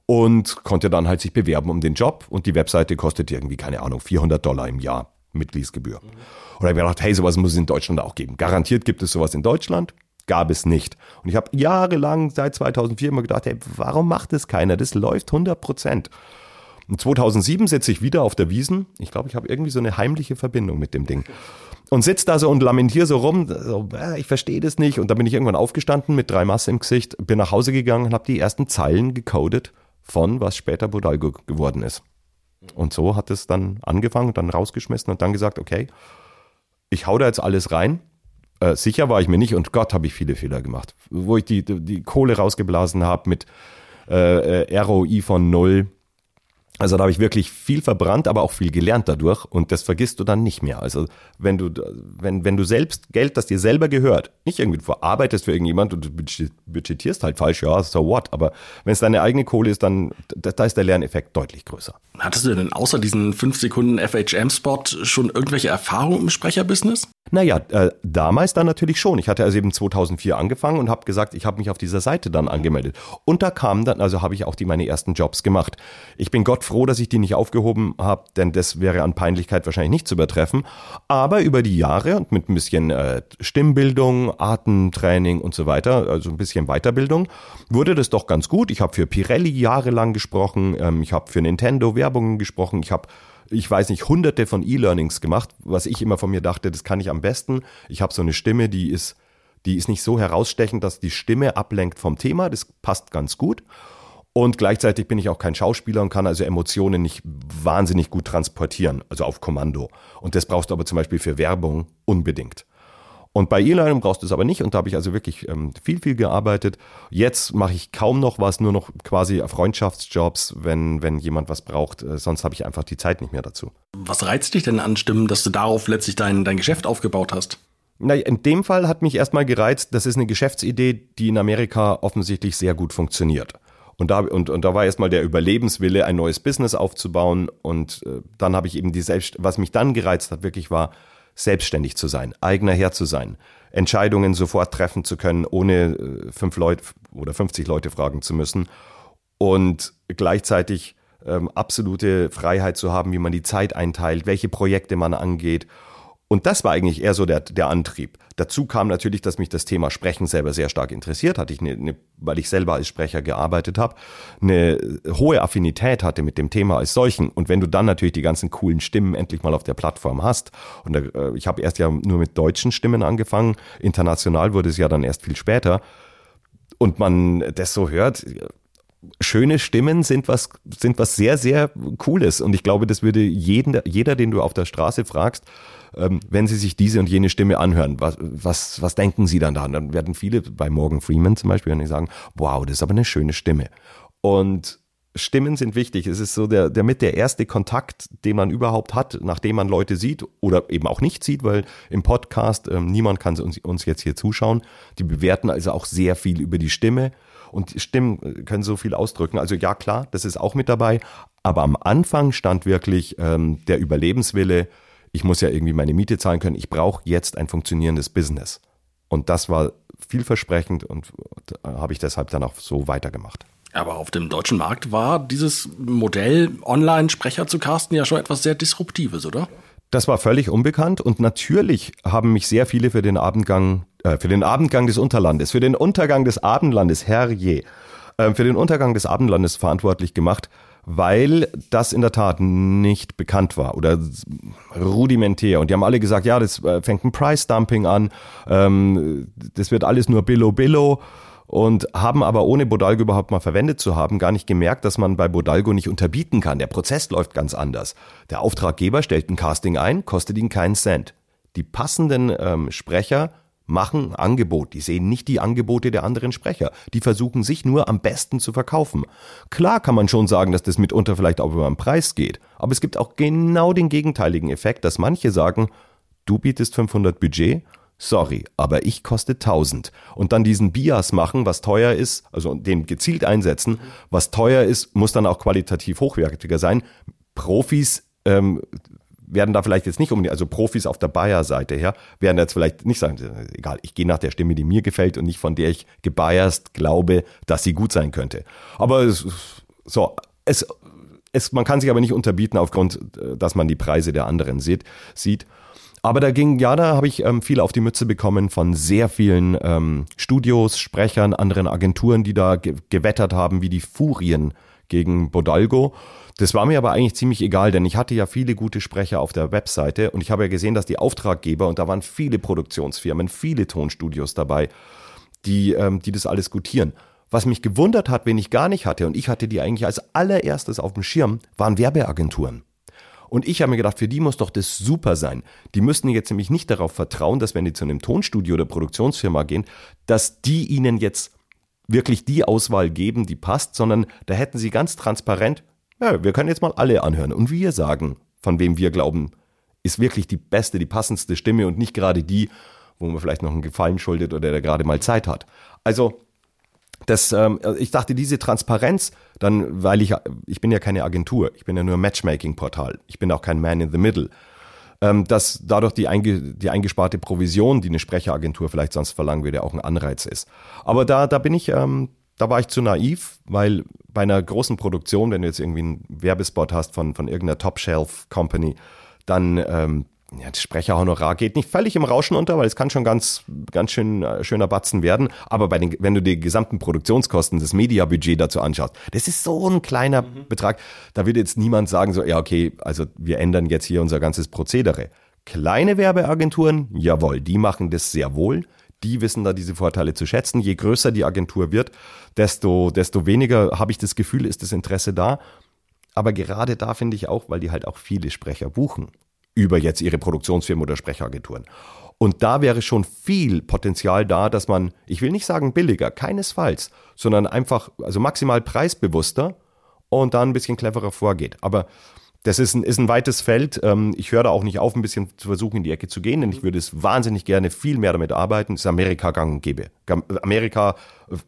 und konnte dann halt sich bewerben um den Job und die Webseite kostet irgendwie, keine Ahnung, 400 Dollar im Jahr Mitgliedsgebühr. Und da habe ich mir gedacht, hey, sowas muss es in Deutschland auch geben. Garantiert gibt es sowas in Deutschland. Gab es nicht. Und ich habe jahrelang seit 2004 immer gedacht, hey, warum macht das keiner? Das läuft 100 Prozent. Und 2007 sitze ich wieder auf der Wiesen. Ich glaube, ich habe irgendwie so eine heimliche Verbindung mit dem Ding. Und sitze da so und lamentiere so rum, so, äh, ich verstehe das nicht. Und dann bin ich irgendwann aufgestanden mit drei Masse im Gesicht, bin nach Hause gegangen und habe die ersten Zeilen gecodet von was später Bodalgo geworden ist. Und so hat es dann angefangen, dann rausgeschmissen und dann gesagt, okay, ich hau da jetzt alles rein. Äh, sicher war ich mir nicht und Gott habe ich viele Fehler gemacht. Wo ich die, die Kohle rausgeblasen habe mit äh, äh ROI von null also da habe ich wirklich viel verbrannt, aber auch viel gelernt dadurch und das vergisst du dann nicht mehr. Also wenn du, wenn, wenn du selbst Geld, das dir selber gehört, nicht irgendwie du verarbeitest für irgendjemand und du budgetierst halt falsch, ja, so what, aber wenn es deine eigene Kohle ist, dann da, da ist der Lerneffekt deutlich größer. Hattest du denn außer diesen 5 Sekunden FHM-Spot schon irgendwelche Erfahrungen im Sprecherbusiness? Naja, äh, damals dann natürlich schon. Ich hatte also eben 2004 angefangen und habe gesagt, ich habe mich auf dieser Seite dann angemeldet. Und da kamen dann, also habe ich auch die meine ersten Jobs gemacht. Ich bin Gott froh, dass ich die nicht aufgehoben habe, denn das wäre an Peinlichkeit wahrscheinlich nicht zu übertreffen. Aber über die Jahre und mit ein bisschen äh, Stimmbildung, Atemtraining und so weiter, also ein bisschen Weiterbildung, wurde das doch ganz gut. Ich habe für Pirelli jahrelang gesprochen, ähm, ich habe für Nintendo Werbungen gesprochen, ich habe ich weiß nicht, hunderte von E-Learnings gemacht, was ich immer von mir dachte, das kann ich am besten. Ich habe so eine Stimme, die ist, die ist nicht so herausstechend, dass die Stimme ablenkt vom Thema. Das passt ganz gut. Und gleichzeitig bin ich auch kein Schauspieler und kann also Emotionen nicht wahnsinnig gut transportieren, also auf Kommando. Und das brauchst du aber zum Beispiel für Werbung unbedingt. Und bei E-Learning brauchst du es aber nicht und da habe ich also wirklich ähm, viel, viel gearbeitet. Jetzt mache ich kaum noch was, nur noch quasi Freundschaftsjobs, wenn, wenn jemand was braucht. Äh, sonst habe ich einfach die Zeit nicht mehr dazu. Was reizt dich denn an Stimmen, dass du darauf letztlich dein, dein Geschäft aufgebaut hast? Na, in dem Fall hat mich erstmal gereizt, das ist eine Geschäftsidee, die in Amerika offensichtlich sehr gut funktioniert. Und da, und, und da war erstmal der Überlebenswille, ein neues Business aufzubauen. Und äh, dann habe ich eben die Selbst, was mich dann gereizt hat, wirklich war, selbstständig zu sein, eigener Herr zu sein, Entscheidungen sofort treffen zu können, ohne äh, fünf Leute oder 50 Leute fragen zu müssen und gleichzeitig ähm, absolute Freiheit zu haben, wie man die Zeit einteilt, welche Projekte man angeht und das war eigentlich eher so der, der Antrieb. Dazu kam natürlich, dass mich das Thema Sprechen selber sehr stark interessiert hatte, ich eine, eine, weil ich selber als Sprecher gearbeitet habe, eine hohe Affinität hatte mit dem Thema als solchen. Und wenn du dann natürlich die ganzen coolen Stimmen endlich mal auf der Plattform hast, und äh, ich habe erst ja nur mit deutschen Stimmen angefangen, international wurde es ja dann erst viel später, und man das so hört, schöne Stimmen sind was, sind was sehr, sehr Cooles. Und ich glaube, das würde jeden, jeder, den du auf der Straße fragst, ähm, wenn Sie sich diese und jene Stimme anhören, was, was, was denken Sie dann da? Und dann werden viele bei Morgan Freeman zum Beispiel sagen, wow, das ist aber eine schöne Stimme. Und Stimmen sind wichtig. Es ist so der, der mit der erste Kontakt, den man überhaupt hat, nachdem man Leute sieht oder eben auch nicht sieht, weil im Podcast ähm, niemand kann uns, uns jetzt hier zuschauen. Die bewerten also auch sehr viel über die Stimme und Stimmen können so viel ausdrücken. Also ja, klar, das ist auch mit dabei. Aber am Anfang stand wirklich ähm, der Überlebenswille, ich muss ja irgendwie meine Miete zahlen können, ich brauche jetzt ein funktionierendes Business. Und das war vielversprechend und habe ich deshalb dann auch so weitergemacht. Aber auf dem deutschen Markt war dieses Modell, Online-Sprecher zu casten, ja schon etwas sehr Disruptives, oder? Das war völlig unbekannt und natürlich haben mich sehr viele für den Abendgang, äh, für den Abendgang des Unterlandes, für den Untergang des Abendlandes, herrje, äh, für den Untergang des Abendlandes verantwortlich gemacht, weil das in der Tat nicht bekannt war oder rudimentär. Und die haben alle gesagt, ja, das äh, fängt ein Price-Dumping an, ähm, das wird alles nur Billo-Billo und haben aber ohne Bodalgo überhaupt mal verwendet zu haben, gar nicht gemerkt, dass man bei Bodalgo nicht unterbieten kann. Der Prozess läuft ganz anders. Der Auftraggeber stellt ein Casting ein, kostet ihn keinen Cent. Die passenden ähm, Sprecher machen Angebot. Die sehen nicht die Angebote der anderen Sprecher. Die versuchen sich nur am besten zu verkaufen. Klar kann man schon sagen, dass das mitunter vielleicht auch über den Preis geht. Aber es gibt auch genau den gegenteiligen Effekt, dass manche sagen, du bietest 500 Budget, sorry, aber ich koste 1000. Und dann diesen Bias machen, was teuer ist, also den gezielt einsetzen, was teuer ist, muss dann auch qualitativ hochwertiger sein. Profis ähm, werden da vielleicht jetzt nicht um, also Profis auf der Bayer-Seite her, werden jetzt vielleicht nicht sagen, egal, ich gehe nach der Stimme, die mir gefällt und nicht von der ich gebiased glaube, dass sie gut sein könnte. Aber es, so, es, es, man kann sich aber nicht unterbieten aufgrund, äh, dass man die Preise der anderen sieht. sieht. Aber da ging, ja, da habe ich ähm, viel auf die Mütze bekommen von sehr vielen ähm, Studios, Sprechern, anderen Agenturen, die da ge gewettert haben wie die Furien gegen Bodalgo. Das war mir aber eigentlich ziemlich egal, denn ich hatte ja viele gute Sprecher auf der Webseite und ich habe ja gesehen, dass die Auftraggeber, und da waren viele Produktionsfirmen, viele Tonstudios dabei, die, ähm, die das alles gutieren. Was mich gewundert hat, wen ich gar nicht hatte, und ich hatte die eigentlich als allererstes auf dem Schirm, waren Werbeagenturen. Und ich habe mir gedacht, für die muss doch das super sein. Die müssten jetzt nämlich nicht darauf vertrauen, dass wenn die zu einem Tonstudio oder Produktionsfirma gehen, dass die ihnen jetzt wirklich die Auswahl geben, die passt, sondern da hätten sie ganz transparent, ja, wir können jetzt mal alle anhören und wir sagen, von wem wir glauben, ist wirklich die beste, die passendste Stimme und nicht gerade die, wo man vielleicht noch einen Gefallen schuldet oder der gerade mal Zeit hat. Also das, ähm, ich dachte, diese Transparenz, dann, weil ich, ich bin ja keine Agentur, ich bin ja nur Matchmaking-Portal, ich bin auch kein Man in the Middle, ähm, dass dadurch die, einge, die eingesparte Provision, die eine Sprecheragentur vielleicht sonst verlangen würde, auch ein Anreiz ist. Aber da, da bin ich, ähm, da war ich zu naiv, weil bei einer großen Produktion, wenn du jetzt irgendwie einen Werbespot hast von, von irgendeiner Top-Shelf-Company, dann ähm, ja, das Sprecherhonorar geht nicht völlig im Rauschen unter, weil es kann schon ganz, ganz schön äh, schöner Batzen werden. Aber bei den, wenn du die gesamten Produktionskosten, das Mediabudget dazu anschaust, das ist so ein kleiner mhm. Betrag. Da würde jetzt niemand sagen so, ja, okay, also wir ändern jetzt hier unser ganzes Prozedere. Kleine Werbeagenturen, jawohl, die machen das sehr wohl. Die wissen da diese Vorteile zu schätzen. Je größer die Agentur wird, desto, desto weniger habe ich das Gefühl, ist das Interesse da. Aber gerade da finde ich auch, weil die halt auch viele Sprecher buchen über jetzt ihre Produktionsfirmen oder Sprecheragenturen. Und da wäre schon viel Potenzial da, dass man, ich will nicht sagen billiger, keinesfalls, sondern einfach, also maximal preisbewusster und dann ein bisschen cleverer vorgeht. Aber das ist ein, ist ein weites Feld. Ähm, ich höre da auch nicht auf, ein bisschen zu versuchen, in die Ecke zu gehen, denn ich würde es wahnsinnig gerne viel mehr damit arbeiten. Es ist Amerika gang und gäbe. Amerika,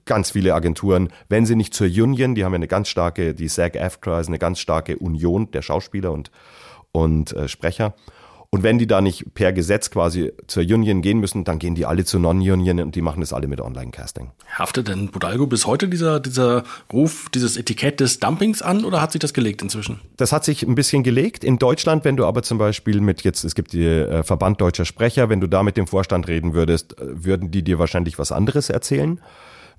ganz viele Agenturen, wenn sie nicht zur Union, die haben ja eine ganz starke, die SAG-AFTRA ist eine ganz starke Union der Schauspieler und und äh, Sprecher. Und wenn die da nicht per Gesetz quasi zur Union gehen müssen, dann gehen die alle zur Non-Union und die machen das alle mit Online-Casting. Haftet denn Budalgo bis heute dieser, dieser Ruf, dieses Etikett des Dumpings an oder hat sich das gelegt inzwischen? Das hat sich ein bisschen gelegt. In Deutschland, wenn du aber zum Beispiel mit jetzt, es gibt die äh, Verband Deutscher Sprecher, wenn du da mit dem Vorstand reden würdest, äh, würden die dir wahrscheinlich was anderes erzählen.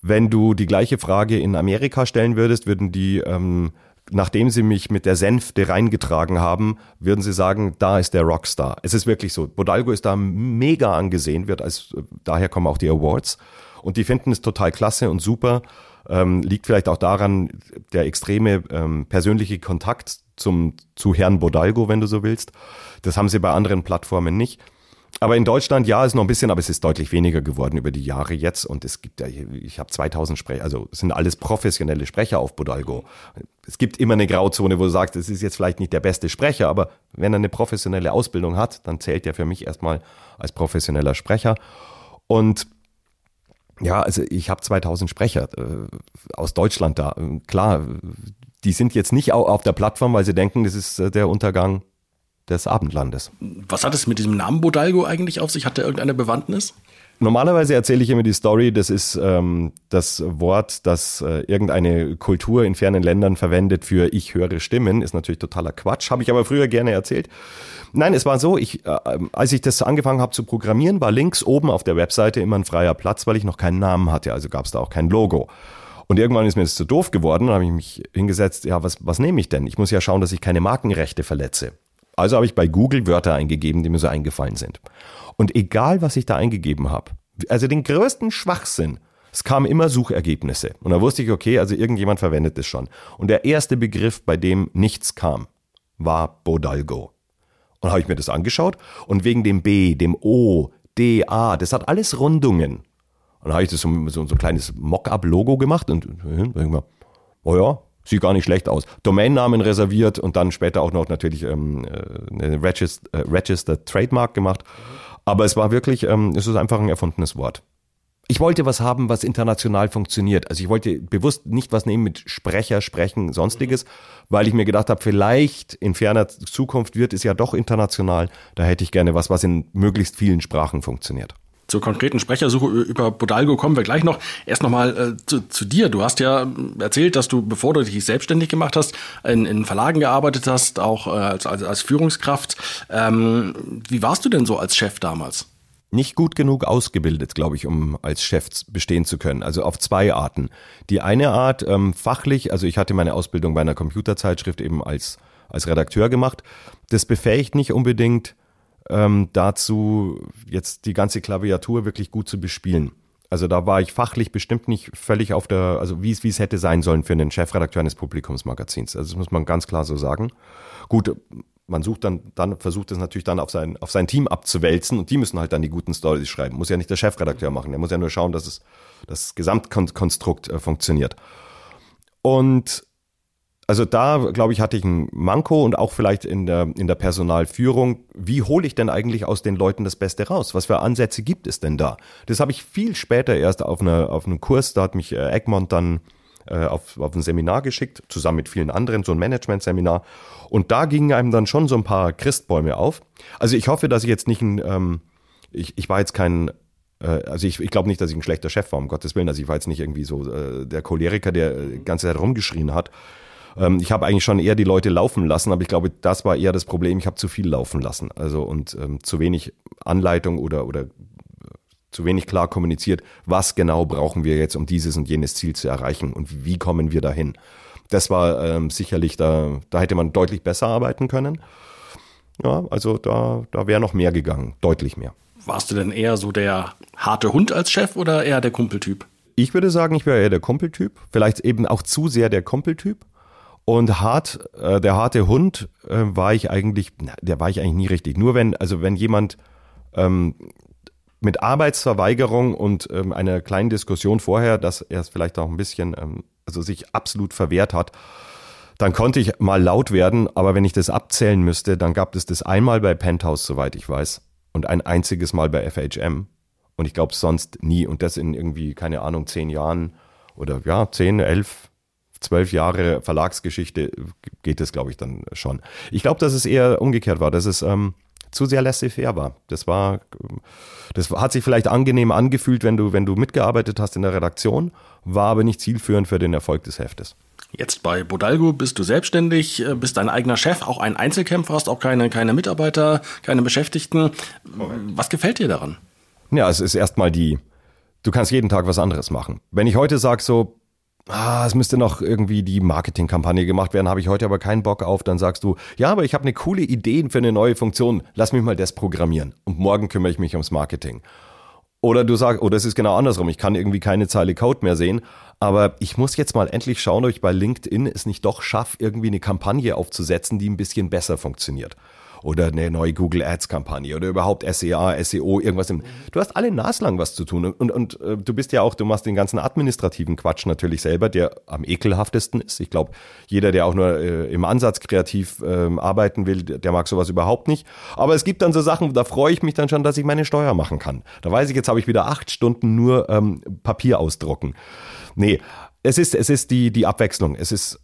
Wenn du die gleiche Frage in Amerika stellen würdest, würden die ähm, nachdem sie mich mit der Sänfte reingetragen haben, würden sie sagen, da ist der Rockstar. Es ist wirklich so. Bodalgo ist da mega angesehen, wird als, daher kommen auch die Awards. Und die finden es total klasse und super. Ähm, liegt vielleicht auch daran, der extreme ähm, persönliche Kontakt zum, zu Herrn Bodalgo, wenn du so willst. Das haben sie bei anderen Plattformen nicht. Aber in Deutschland, ja, ist noch ein bisschen, aber es ist deutlich weniger geworden über die Jahre jetzt. Und es gibt ja, ich habe 2000 Sprecher, also es sind alles professionelle Sprecher auf Bodalgo. Es gibt immer eine Grauzone, wo du sagst, es ist jetzt vielleicht nicht der beste Sprecher, aber wenn er eine professionelle Ausbildung hat, dann zählt er für mich erstmal als professioneller Sprecher. Und ja, also ich habe 2000 Sprecher äh, aus Deutschland da. Klar, die sind jetzt nicht auf der Plattform, weil sie denken, das ist äh, der Untergang des Abendlandes. Was hat es mit diesem Namen Bodalgo eigentlich auf sich? Hat der irgendeine Bewandtnis? Normalerweise erzähle ich immer die Story, das ist ähm, das Wort, das äh, irgendeine Kultur in fernen Ländern verwendet für ich höre Stimmen, ist natürlich totaler Quatsch, habe ich aber früher gerne erzählt. Nein, es war so, ich, äh, als ich das angefangen habe zu programmieren, war links oben auf der Webseite immer ein freier Platz, weil ich noch keinen Namen hatte, also gab es da auch kein Logo. Und irgendwann ist mir das zu doof geworden, dann habe ich mich hingesetzt, ja, was, was nehme ich denn? Ich muss ja schauen, dass ich keine Markenrechte verletze. Also habe ich bei Google Wörter eingegeben, die mir so eingefallen sind. Und egal, was ich da eingegeben habe, also den größten Schwachsinn, es kamen immer Suchergebnisse. Und da wusste ich, okay, also irgendjemand verwendet es schon. Und der erste Begriff, bei dem nichts kam, war Bodalgo. Und habe ich mir das angeschaut und wegen dem B, dem O, DA, das hat alles Rundungen. Und dann habe ich das so, so, so ein kleines Mock-up-Logo gemacht und denke ich mir, oh ja, sieht gar nicht schlecht aus. Domainnamen reserviert und dann später auch noch natürlich ähm, äh, eine Registered, äh, Registered Trademark gemacht. Aber es war wirklich, ähm, es ist einfach ein erfundenes Wort. Ich wollte was haben, was international funktioniert. Also ich wollte bewusst nicht was nehmen mit Sprecher, Sprechen, sonstiges, weil ich mir gedacht habe, vielleicht in ferner Zukunft wird es ja doch international. Da hätte ich gerne was, was in möglichst vielen Sprachen funktioniert. Zur konkreten Sprechersuche über Bodalgo kommen wir gleich noch. Erst nochmal äh, zu, zu dir. Du hast ja erzählt, dass du, bevor du dich selbstständig gemacht hast, in, in Verlagen gearbeitet hast, auch äh, als, als, Führungskraft. Ähm, wie warst du denn so als Chef damals? Nicht gut genug ausgebildet, glaube ich, um als Chef bestehen zu können. Also auf zwei Arten. Die eine Art ähm, fachlich, also ich hatte meine Ausbildung bei einer Computerzeitschrift eben als, als Redakteur gemacht. Das befähigt nicht unbedingt ähm, dazu, jetzt die ganze Klaviatur wirklich gut zu bespielen. Also da war ich fachlich bestimmt nicht völlig auf der, also wie es, wie es hätte sein sollen für einen Chefredakteur eines Publikumsmagazins. Also das muss man ganz klar so sagen. Gut, man sucht dann, dann versucht es natürlich dann auf sein, auf sein Team abzuwälzen und die müssen halt dann die guten Stories schreiben. Muss ja nicht der Chefredakteur machen. Der muss ja nur schauen, dass es, das Gesamtkonstrukt äh, funktioniert. Und also da, glaube ich, hatte ich ein Manko und auch vielleicht in der, in der Personalführung. Wie hole ich denn eigentlich aus den Leuten das Beste raus? Was für Ansätze gibt es denn da? Das habe ich viel später erst auf, eine, auf einem Kurs, da hat mich äh, Egmont dann äh, auf, auf ein Seminar geschickt, zusammen mit vielen anderen, so ein Management-Seminar. Und da gingen einem dann schon so ein paar Christbäume auf. Also ich hoffe, dass ich jetzt nicht ein, ähm, ich, ich war jetzt kein äh, also ich, ich glaube nicht, dass ich ein schlechter Chef war, um Gottes Willen. Also ich war jetzt nicht irgendwie so äh, der Choleriker, der die ganze Zeit rumgeschrien hat. Ähm, ich habe eigentlich schon eher die Leute laufen lassen, aber ich glaube, das war eher das Problem. Ich habe zu viel laufen lassen. Also und ähm, zu wenig Anleitung oder, oder äh, zu wenig klar kommuniziert, was genau brauchen wir jetzt, um dieses und jenes Ziel zu erreichen und wie kommen wir dahin. Das war ähm, sicherlich, da, da hätte man deutlich besser arbeiten können. Ja, also da, da wäre noch mehr gegangen, deutlich mehr. Warst du denn eher so der harte Hund als Chef oder eher der Kumpeltyp? Ich würde sagen, ich wäre eher der Kumpeltyp. Vielleicht eben auch zu sehr der Kumpeltyp. Und hart, äh, der harte Hund äh, war ich eigentlich, na, der war ich eigentlich nie richtig. Nur wenn, also wenn jemand ähm, mit Arbeitsverweigerung und ähm, einer kleinen Diskussion vorher, dass er es vielleicht auch ein bisschen, ähm, also sich absolut verwehrt hat, dann konnte ich mal laut werden, aber wenn ich das abzählen müsste, dann gab es das einmal bei Penthouse, soweit ich weiß, und ein einziges Mal bei FHM. Und ich glaube sonst nie. Und das in irgendwie, keine Ahnung, zehn Jahren oder ja, zehn, elf, zwölf Jahre Verlagsgeschichte geht es, glaube ich, dann schon. Ich glaube, dass es eher umgekehrt war, dass es ähm, zu sehr laissez-faire war. Das war, das hat sich vielleicht angenehm angefühlt, wenn du, wenn du mitgearbeitet hast in der Redaktion, war aber nicht zielführend für den Erfolg des Heftes. Jetzt bei Bodalgo bist du selbstständig, äh, bist dein eigener Chef, auch ein Einzelkämpfer, hast auch keine, keine Mitarbeiter, keine Beschäftigten. Was gefällt dir daran? Ja, es ist erstmal die, du kannst jeden Tag was anderes machen. Wenn ich heute sage so, ah, es müsste noch irgendwie die Marketingkampagne gemacht werden, habe ich heute aber keinen Bock auf, dann sagst du, ja, aber ich habe eine coole Idee für eine neue Funktion, lass mich mal das programmieren. Und morgen kümmere ich mich ums Marketing. Oder du sagst, oder es ist genau andersrum, ich kann irgendwie keine Zeile Code mehr sehen, aber ich muss jetzt mal endlich schauen, ob ich bei LinkedIn es nicht doch schaffe, irgendwie eine Kampagne aufzusetzen, die ein bisschen besser funktioniert oder eine neue Google Ads Kampagne oder überhaupt SEA, SEO, irgendwas. Im, du hast alle naslang was zu tun und, und, und äh, du bist ja auch, du machst den ganzen administrativen Quatsch natürlich selber, der am ekelhaftesten ist. Ich glaube, jeder, der auch nur äh, im Ansatz kreativ äh, arbeiten will, der mag sowas überhaupt nicht. Aber es gibt dann so Sachen, da freue ich mich dann schon, dass ich meine Steuer machen kann. Da weiß ich, jetzt habe ich wieder acht Stunden nur ähm, Papier ausdrucken. Nee, es ist, es ist die, die Abwechslung. Es ist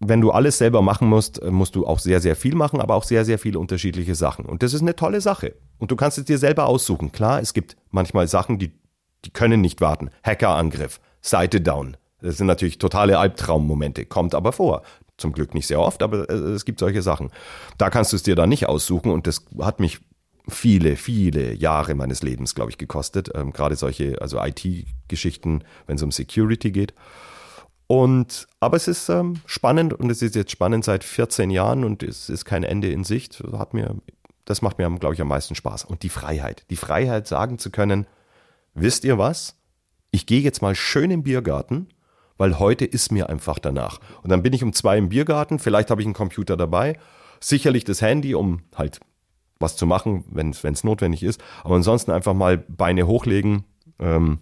wenn du alles selber machen musst, äh, musst du auch sehr, sehr viel machen, aber auch sehr, sehr viele unterschiedliche Sachen. Und das ist eine tolle Sache. Und du kannst es dir selber aussuchen. Klar, es gibt manchmal Sachen, die, die können nicht warten. Hackerangriff, Seite down. Das sind natürlich totale Albtraummomente, kommt aber vor. Zum Glück nicht sehr oft, aber äh, es gibt solche Sachen. Da kannst du es dir dann nicht aussuchen und das hat mich viele, viele Jahre meines Lebens, glaube ich, gekostet. Ähm, gerade solche, also IT-Geschichten, wenn es um Security geht. Und, aber es ist ähm, spannend und es ist jetzt spannend seit 14 Jahren und es ist kein Ende in Sicht. Das hat mir, das macht mir, glaube ich, am meisten Spaß. Und die Freiheit. Die Freiheit, sagen zu können, wisst ihr was? Ich gehe jetzt mal schön im Biergarten, weil heute ist mir einfach danach. Und dann bin ich um zwei im Biergarten, vielleicht habe ich einen Computer dabei, sicherlich das Handy, um halt was zu machen, wenn es notwendig ist. Aber ansonsten einfach mal Beine hochlegen, ähm,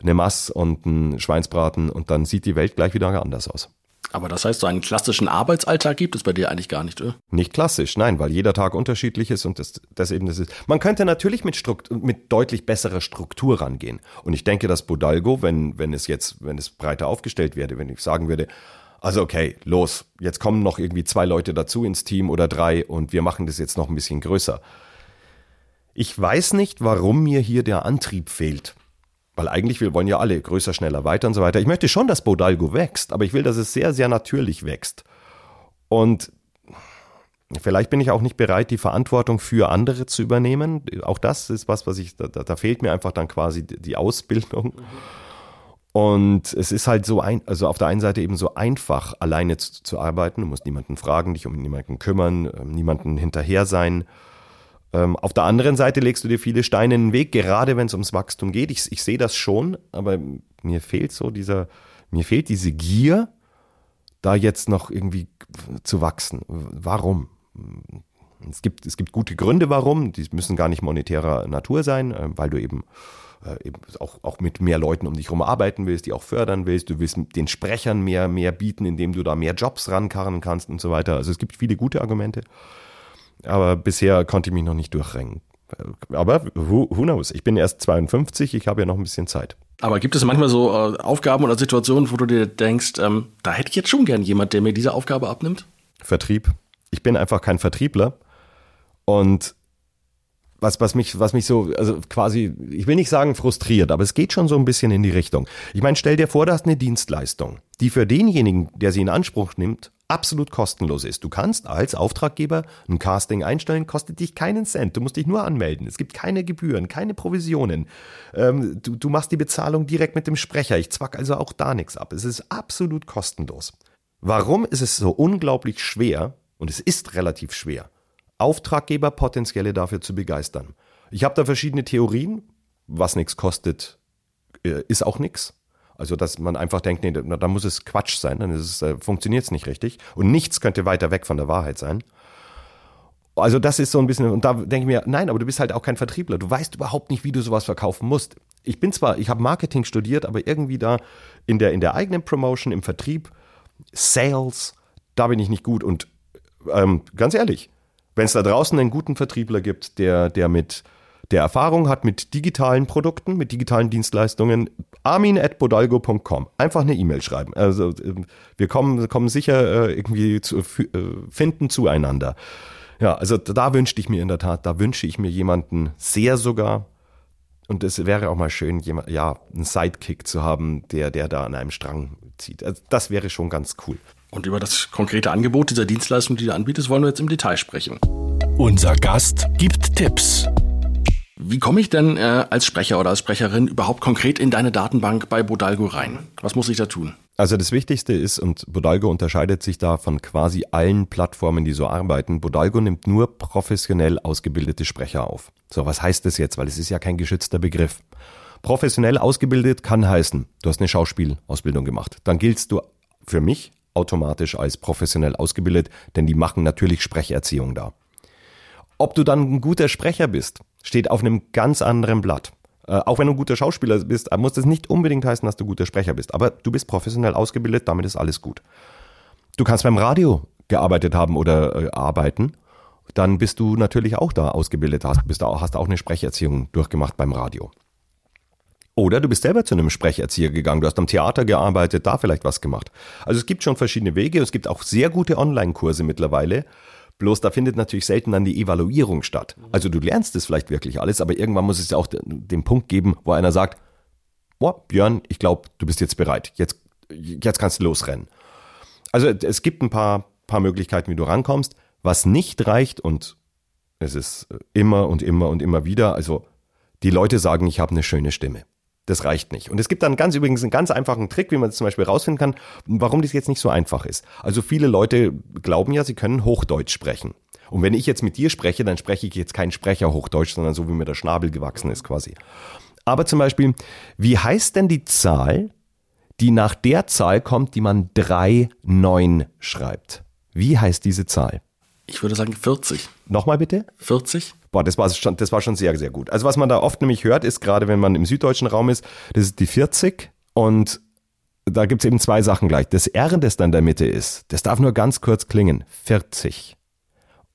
eine Mass und ein Schweinsbraten und dann sieht die Welt gleich wieder anders aus. Aber das heißt, so einen klassischen Arbeitsalltag gibt es bei dir eigentlich gar nicht, oder? Nicht klassisch, nein, weil jeder Tag unterschiedlich ist und das, das eben das ist. Man könnte natürlich mit, Strukt, mit deutlich besserer Struktur rangehen. Und ich denke, dass Bodalgo, wenn, wenn es jetzt, wenn es breiter aufgestellt werde, wenn ich sagen würde, also okay, los, jetzt kommen noch irgendwie zwei Leute dazu ins Team oder drei und wir machen das jetzt noch ein bisschen größer. Ich weiß nicht, warum mir hier der Antrieb fehlt. Weil eigentlich wir wollen ja alle größer, schneller, weiter und so weiter. Ich möchte schon, dass Bodalgo wächst, aber ich will, dass es sehr, sehr natürlich wächst. Und vielleicht bin ich auch nicht bereit, die Verantwortung für andere zu übernehmen. Auch das ist was, was ich, da, da fehlt mir einfach dann quasi die Ausbildung. Und es ist halt so ein, also auf der einen Seite eben so einfach, alleine zu, zu arbeiten. Du musst niemanden fragen, dich um niemanden kümmern, ähm, niemanden hinterher sein. Ähm, auf der anderen Seite legst du dir viele Steine in den Weg, gerade wenn es ums Wachstum geht. Ich, ich sehe das schon, aber mir fehlt so dieser, mir fehlt diese Gier, da jetzt noch irgendwie zu wachsen. Warum? Es gibt, es gibt gute Gründe, warum. Die müssen gar nicht monetärer Natur sein, äh, weil du eben, äh, eben auch, auch mit mehr Leuten um dich herum arbeiten willst, die auch fördern willst. Du willst den Sprechern mehr, mehr bieten, indem du da mehr Jobs rankarren kannst und so weiter. Also es gibt viele gute Argumente. Aber bisher konnte ich mich noch nicht durchringen. Aber who, who knows? Ich bin erst 52, ich habe ja noch ein bisschen Zeit. Aber gibt es manchmal so äh, Aufgaben oder Situationen, wo du dir denkst, ähm, da hätte ich jetzt schon gern jemand, der mir diese Aufgabe abnimmt? Vertrieb. Ich bin einfach kein Vertriebler. Und was, was mich, was mich so, also quasi, ich will nicht sagen frustriert, aber es geht schon so ein bisschen in die Richtung. Ich meine, stell dir vor, du hast eine Dienstleistung, die für denjenigen, der sie in Anspruch nimmt, absolut kostenlos ist. Du kannst als Auftraggeber ein Casting einstellen, kostet dich keinen Cent. Du musst dich nur anmelden. Es gibt keine Gebühren, keine Provisionen. Ähm, du, du machst die Bezahlung direkt mit dem Sprecher. Ich zwack also auch da nichts ab. Es ist absolut kostenlos. Warum ist es so unglaublich schwer, und es ist relativ schwer, Auftraggeber potenzielle dafür zu begeistern? Ich habe da verschiedene Theorien. Was nichts kostet, äh, ist auch nichts. Also, dass man einfach denkt, nee, da, muss es Quatsch sein, dann äh, funktioniert es nicht richtig. Und nichts könnte weiter weg von der Wahrheit sein. Also, das ist so ein bisschen, und da denke ich mir, nein, aber du bist halt auch kein Vertriebler. Du weißt überhaupt nicht, wie du sowas verkaufen musst. Ich bin zwar, ich habe Marketing studiert, aber irgendwie da in der, in der eigenen Promotion, im Vertrieb, Sales, da bin ich nicht gut. Und ähm, ganz ehrlich, wenn es da draußen einen guten Vertriebler gibt, der, der mit der Erfahrung hat mit digitalen Produkten, mit digitalen Dienstleistungen, armin.bodalgo.com. Einfach eine E-Mail schreiben. Also ähm, wir kommen, kommen sicher äh, irgendwie zu äh, finden zueinander. Ja, also da wünschte ich mir in der Tat, da wünsche ich mir jemanden sehr sogar. Und es wäre auch mal schön, jemand, ja, einen Sidekick zu haben, der, der da an einem Strang zieht. Also das wäre schon ganz cool. Und über das konkrete Angebot dieser Dienstleistung, die du anbietest, wollen wir jetzt im Detail sprechen. Unser Gast gibt Tipps. Wie komme ich denn äh, als Sprecher oder als Sprecherin überhaupt konkret in deine Datenbank bei Bodalgo rein? Was muss ich da tun? Also das Wichtigste ist, und Bodalgo unterscheidet sich da von quasi allen Plattformen, die so arbeiten, Bodalgo nimmt nur professionell ausgebildete Sprecher auf. So, was heißt das jetzt? Weil es ist ja kein geschützter Begriff. Professionell ausgebildet kann heißen, du hast eine Schauspielausbildung gemacht. Dann giltst du für mich automatisch als professionell ausgebildet, denn die machen natürlich Sprecherziehung da. Ob du dann ein guter Sprecher bist, steht auf einem ganz anderen Blatt. Äh, auch wenn du ein guter Schauspieler bist, muss das nicht unbedingt heißen, dass du guter Sprecher bist. Aber du bist professionell ausgebildet, damit ist alles gut. Du kannst beim Radio gearbeitet haben oder äh, arbeiten, dann bist du natürlich auch da ausgebildet, hast, bist auch, hast auch eine Sprecherziehung durchgemacht beim Radio. Oder du bist selber zu einem Sprecherzieher gegangen, du hast am Theater gearbeitet, da vielleicht was gemacht. Also es gibt schon verschiedene Wege, es gibt auch sehr gute Online-Kurse mittlerweile, Bloß da findet natürlich selten dann die Evaluierung statt. Also du lernst es vielleicht wirklich alles, aber irgendwann muss es ja auch den Punkt geben, wo einer sagt, boah, Björn, ich glaube, du bist jetzt bereit. Jetzt, jetzt kannst du losrennen. Also es gibt ein paar, paar Möglichkeiten, wie du rankommst. Was nicht reicht, und es ist immer und immer und immer wieder, also die Leute sagen, ich habe eine schöne Stimme. Das reicht nicht. Und es gibt dann ganz übrigens einen ganz einfachen Trick, wie man zum Beispiel rausfinden kann, warum das jetzt nicht so einfach ist. Also viele Leute glauben ja, sie können Hochdeutsch sprechen. Und wenn ich jetzt mit dir spreche, dann spreche ich jetzt kein Sprecher Hochdeutsch, sondern so wie mir der Schnabel gewachsen ist quasi. Aber zum Beispiel, wie heißt denn die Zahl, die nach der Zahl kommt, die man 3, 9 schreibt? Wie heißt diese Zahl? Ich würde sagen 40. Nochmal bitte? 40? Boah, das war schon, das war schon sehr, sehr gut. Also was man da oft nämlich hört, ist gerade, wenn man im süddeutschen Raum ist, das ist die 40 und da gibt's eben zwei Sachen gleich. Das R, das da in der Mitte ist, das darf nur ganz kurz klingen. 40.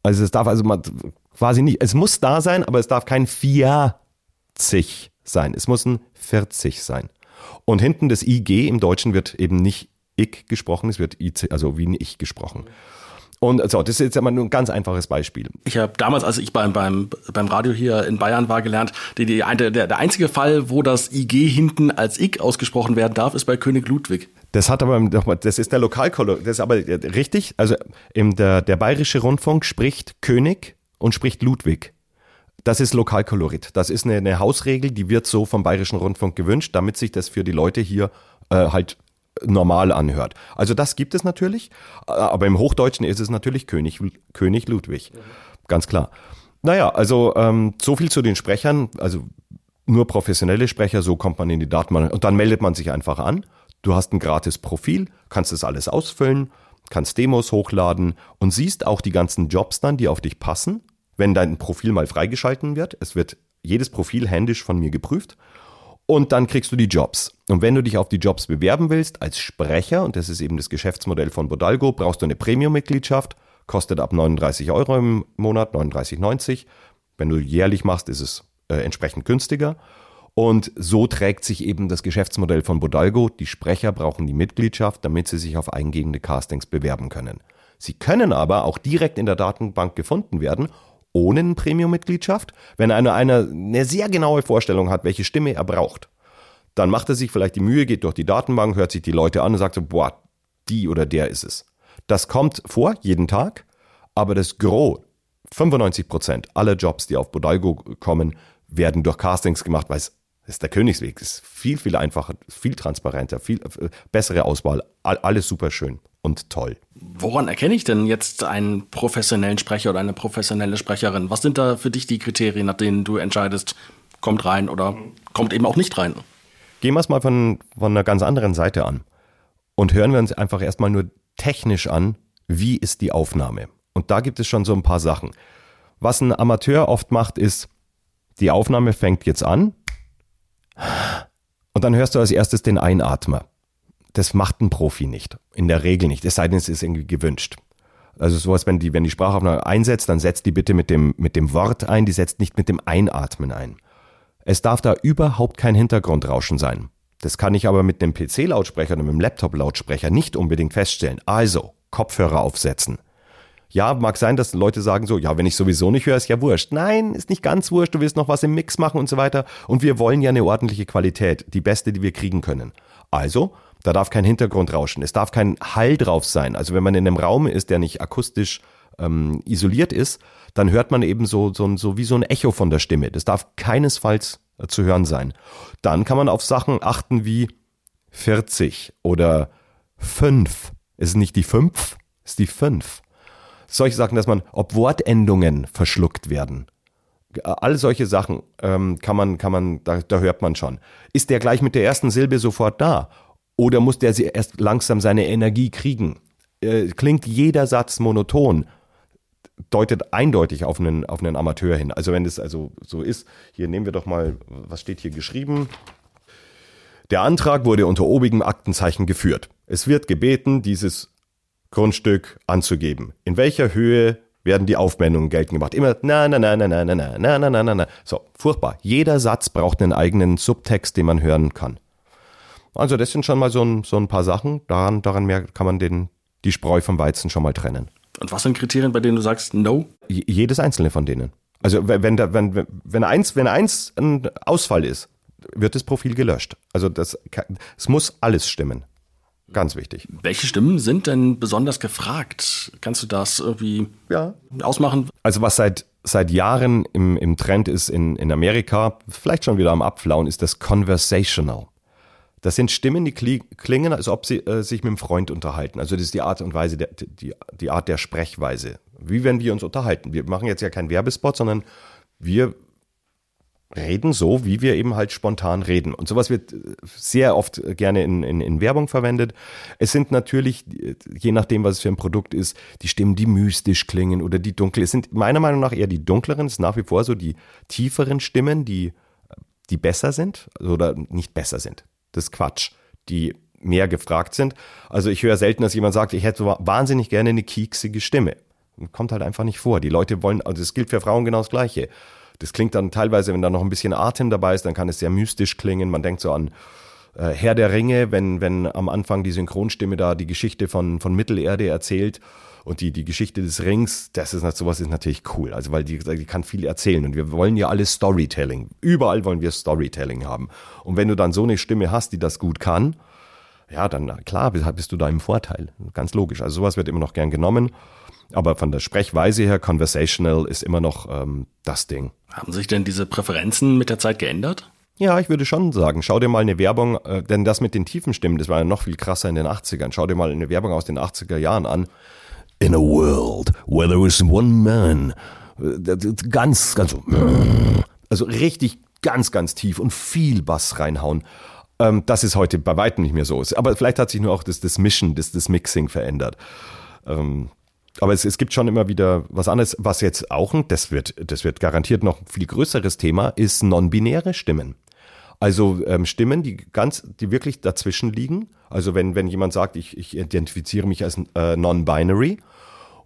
Also es darf also mal quasi nicht, es muss da sein, aber es darf kein 40 sein. Es muss ein 40 sein. Und hinten das IG im Deutschen wird eben nicht ich gesprochen, es wird IC, also wie ein Ich gesprochen. Und so, das ist jetzt einmal nur ein ganz einfaches Beispiel. Ich habe damals, als ich beim, beim, beim Radio hier in Bayern war, gelernt, die, die, der, der einzige Fall, wo das IG hinten als Ich ausgesprochen werden darf, ist bei König Ludwig. Das hat aber, das ist der Lokalkolor, das ist aber richtig. Also im, der, der bayerische Rundfunk spricht König und spricht Ludwig. Das ist Lokalkolorit. Das ist eine, eine Hausregel, die wird so vom bayerischen Rundfunk gewünscht, damit sich das für die Leute hier äh, halt normal anhört. Also das gibt es natürlich, aber im Hochdeutschen ist es natürlich König, König Ludwig. Ganz klar. Naja, also ähm, so viel zu den Sprechern, also nur professionelle Sprecher, so kommt man in die Datenbank und dann meldet man sich einfach an. Du hast ein gratis Profil, kannst das alles ausfüllen, kannst Demos hochladen und siehst auch die ganzen Jobs dann, die auf dich passen, wenn dein Profil mal freigeschalten wird. Es wird jedes Profil händisch von mir geprüft und dann kriegst du die Jobs. Und wenn du dich auf die Jobs bewerben willst als Sprecher, und das ist eben das Geschäftsmodell von Bodalgo, brauchst du eine Premium-Mitgliedschaft, kostet ab 39 Euro im Monat, 39,90. Wenn du jährlich machst, ist es äh, entsprechend günstiger. Und so trägt sich eben das Geschäftsmodell von Bodalgo. Die Sprecher brauchen die Mitgliedschaft, damit sie sich auf eingehende Castings bewerben können. Sie können aber auch direkt in der Datenbank gefunden werden ohne eine Premium-Mitgliedschaft. Wenn einer, einer eine sehr genaue Vorstellung hat, welche Stimme er braucht, dann macht er sich vielleicht die Mühe, geht durch die Datenbank, hört sich die Leute an und sagt so, boah, die oder der ist es. Das kommt vor, jeden Tag, aber das Gros, 95 Prozent aller Jobs, die auf Bodalgo kommen, werden durch Castings gemacht, weil es ist der Königsweg, es ist viel, viel einfacher, viel transparenter, viel äh, bessere Auswahl, alles super schön und toll. Woran erkenne ich denn jetzt einen professionellen Sprecher oder eine professionelle Sprecherin? Was sind da für dich die Kriterien, nach denen du entscheidest, kommt rein oder kommt eben auch nicht rein? Gehen wir es mal von, von einer ganz anderen Seite an und hören wir uns einfach erstmal nur technisch an, wie ist die Aufnahme? Und da gibt es schon so ein paar Sachen. Was ein Amateur oft macht, ist, die Aufnahme fängt jetzt an und dann hörst du als erstes den Einatmer. Das macht ein Profi nicht. In der Regel nicht. Es sei denn, es ist irgendwie gewünscht. Also sowas, wenn die, wenn die Sprachaufnahme einsetzt, dann setzt die bitte mit dem, mit dem Wort ein, die setzt nicht mit dem Einatmen ein. Es darf da überhaupt kein Hintergrundrauschen sein. Das kann ich aber mit dem PC-Lautsprecher oder mit dem Laptop-Lautsprecher nicht unbedingt feststellen. Also, Kopfhörer aufsetzen. Ja, mag sein, dass Leute sagen so, ja, wenn ich sowieso nicht höre, ist ja wurscht. Nein, ist nicht ganz wurscht, du willst noch was im Mix machen und so weiter. Und wir wollen ja eine ordentliche Qualität, die beste, die wir kriegen können. Also, da darf kein Hintergrund rauschen. Es darf kein Hall drauf sein. Also wenn man in einem Raum ist, der nicht akustisch ähm, isoliert ist, dann hört man eben so, so, so wie so ein Echo von der Stimme. Das darf keinesfalls äh, zu hören sein. Dann kann man auf Sachen achten wie 40 oder 5. Es ist nicht die 5, es ist die 5. Solche Sachen, dass man, ob Wortendungen verschluckt werden. All solche Sachen ähm, kann man, kann man, da, da hört man schon. Ist der gleich mit der ersten Silbe sofort da? Oder muss der erst langsam seine Energie kriegen? Äh, klingt jeder Satz monoton, deutet eindeutig auf einen, auf einen Amateur hin. Also wenn es also so ist, hier nehmen wir doch mal, was steht hier geschrieben? Der Antrag wurde unter obigem Aktenzeichen geführt. Es wird gebeten, dieses Grundstück anzugeben. In welcher Höhe werden die Aufwendungen geltend gemacht? Immer na na na na na na na na na na na. So, furchtbar. Jeder Satz braucht einen eigenen Subtext, den man hören kann. Also das sind schon mal so ein, so ein paar Sachen. Daran, daran mehr kann man den, die Spreu vom Weizen schon mal trennen. Und was sind Kriterien, bei denen du sagst No? jedes einzelne von denen. Also wenn, da, wenn, wenn, eins, wenn eins ein Ausfall ist, wird das Profil gelöscht. Also das, es muss alles stimmen. Ganz wichtig. Welche Stimmen sind denn besonders gefragt? Kannst du das irgendwie ja. ausmachen? Also was seit, seit Jahren im, im Trend ist in, in Amerika, vielleicht schon wieder am Abflauen, ist das Conversational. Das sind Stimmen, die klingen, als ob sie äh, sich mit einem Freund unterhalten. Also das ist die Art und Weise, der, die, die Art der Sprechweise. Wie wenn wir uns unterhalten. Wir machen jetzt ja keinen Werbespot, sondern wir reden so, wie wir eben halt spontan reden. Und sowas wird sehr oft gerne in, in, in Werbung verwendet. Es sind natürlich, je nachdem, was es für ein Produkt ist, die Stimmen, die mystisch klingen oder die dunkel. Es sind meiner Meinung nach eher die dunkleren, es ist nach wie vor so die tieferen Stimmen, die, die besser sind oder nicht besser sind. Das ist Quatsch. Die mehr gefragt sind. Also ich höre selten, dass jemand sagt, ich hätte wahnsinnig gerne eine kieksige Stimme. Kommt halt einfach nicht vor. Die Leute wollen, also es gilt für Frauen genau das Gleiche. Das klingt dann teilweise, wenn da noch ein bisschen Atem dabei ist, dann kann es sehr mystisch klingen. Man denkt so an äh, Herr der Ringe, wenn, wenn am Anfang die Synchronstimme da die Geschichte von, von Mittelerde erzählt und die, die Geschichte des Rings, das ist sowas ist natürlich cool. Also weil die, die kann viel erzählen und wir wollen ja alles Storytelling. Überall wollen wir Storytelling haben. Und wenn du dann so eine Stimme hast, die das gut kann, ja, dann klar bist du da im Vorteil. Ganz logisch. Also sowas wird immer noch gern genommen. Aber von der Sprechweise her, conversational ist immer noch ähm, das Ding. Haben sich denn diese Präferenzen mit der Zeit geändert? Ja, ich würde schon sagen, schau dir mal eine Werbung, äh, denn das mit den tiefen Stimmen, das war ja noch viel krasser in den 80ern. Schau dir mal eine Werbung aus den 80er Jahren an. In a world where there is one man. Äh, ganz, ganz, also richtig ganz, ganz tief und viel Bass reinhauen. Ähm, das ist heute bei weitem nicht mehr so. Aber vielleicht hat sich nur auch das, das Mischen, das, das Mixing verändert. Ähm, aber es, es gibt schon immer wieder was anderes, was jetzt auch, das wird, das wird garantiert noch ein viel größeres Thema, ist non-binäre Stimmen. Also ähm, Stimmen, die ganz, die wirklich dazwischen liegen. Also wenn, wenn jemand sagt, ich, ich identifiziere mich als äh, non-binary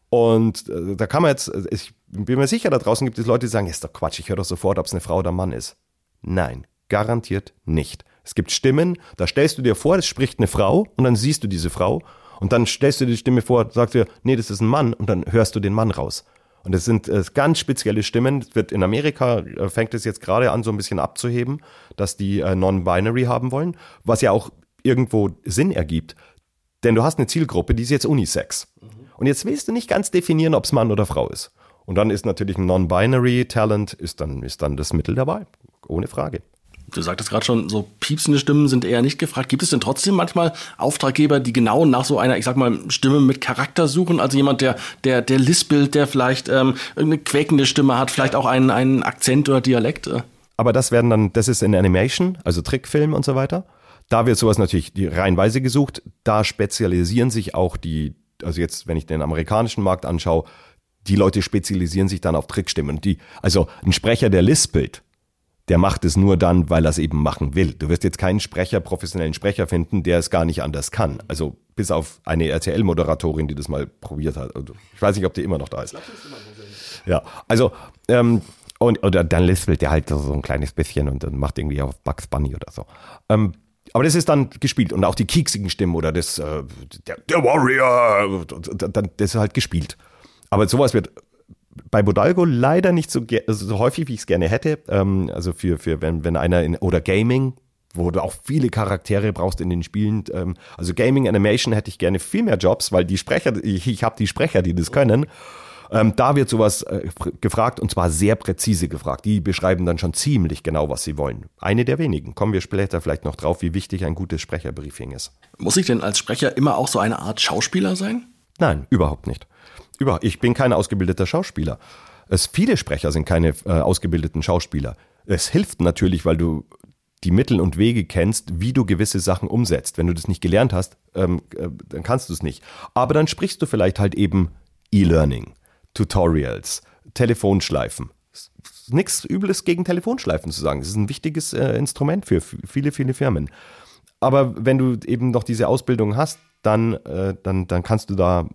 und äh, da kann man jetzt, ich bin mir sicher, da draußen gibt es Leute, die sagen, ist doch Quatsch, ich höre doch sofort, ob es eine Frau oder ein Mann ist. Nein, garantiert nicht. Es gibt Stimmen, da stellst du dir vor, es spricht eine Frau und dann siehst du diese Frau und dann stellst du dir die Stimme vor, sagst dir, nee, das ist ein Mann und dann hörst du den Mann raus. Und das sind äh, ganz spezielle Stimmen. wird in Amerika äh, fängt es jetzt gerade an, so ein bisschen abzuheben, dass die äh, Non-Binary haben wollen, was ja auch irgendwo Sinn ergibt. Denn du hast eine Zielgruppe, die ist jetzt Unisex. Mhm. Und jetzt willst du nicht ganz definieren, ob es Mann oder Frau ist. Und dann ist natürlich ein Non-Binary Talent, ist dann, ist dann das Mittel dabei. Ohne Frage. Du sagtest gerade schon, so piepsende Stimmen sind eher nicht gefragt. Gibt es denn trotzdem manchmal Auftraggeber, die genau nach so einer, ich sag mal, Stimme mit Charakter suchen? Also jemand, der, der, der lispelt, der vielleicht ähm, irgendeine quäkende Stimme hat, vielleicht auch einen, einen Akzent oder Dialekt? Aber das werden dann, das ist in Animation, also Trickfilm und so weiter. Da wird sowas natürlich die reihenweise gesucht. Da spezialisieren sich auch die, also jetzt, wenn ich den amerikanischen Markt anschaue, die Leute spezialisieren sich dann auf Trickstimmen. Die, also ein Sprecher, der lispelt, der macht es nur dann, weil er es eben machen will. Du wirst jetzt keinen Sprecher, professionellen Sprecher finden, der es gar nicht anders kann. Also bis auf eine RTL-Moderatorin, die das mal probiert hat. Also, ich weiß nicht, ob die immer noch da ist. Ja, also ähm, und oder dann lispelt der halt so ein kleines bisschen und dann macht irgendwie auf Bugs Bunny oder so. Ähm, aber das ist dann gespielt und auch die kieksigen Stimmen oder das äh, der, der Warrior, das ist halt gespielt. Aber sowas wird bei Bodalgo leider nicht so, so häufig, wie ich es gerne hätte. Ähm, also für, für wenn, wenn einer in, oder Gaming, wo du auch viele Charaktere brauchst in den Spielen. Ähm, also Gaming Animation hätte ich gerne viel mehr Jobs, weil die Sprecher, ich, ich habe die Sprecher, die das können. Ähm, da wird sowas äh, gefragt und zwar sehr präzise gefragt. Die beschreiben dann schon ziemlich genau, was sie wollen. Eine der wenigen. Kommen wir später vielleicht noch drauf, wie wichtig ein gutes Sprecherbriefing ist. Muss ich denn als Sprecher immer auch so eine Art Schauspieler sein? Nein, überhaupt nicht. Über, ich bin kein ausgebildeter Schauspieler. Es, viele Sprecher sind keine äh, ausgebildeten Schauspieler. Es hilft natürlich, weil du die Mittel und Wege kennst, wie du gewisse Sachen umsetzt. Wenn du das nicht gelernt hast, ähm, äh, dann kannst du es nicht. Aber dann sprichst du vielleicht halt eben E-Learning, Tutorials, Telefonschleifen. Nichts Übles gegen Telefonschleifen zu sagen. Es ist ein wichtiges äh, Instrument für viele, viele Firmen. Aber wenn du eben noch diese Ausbildung hast, dann, äh, dann, dann kannst du da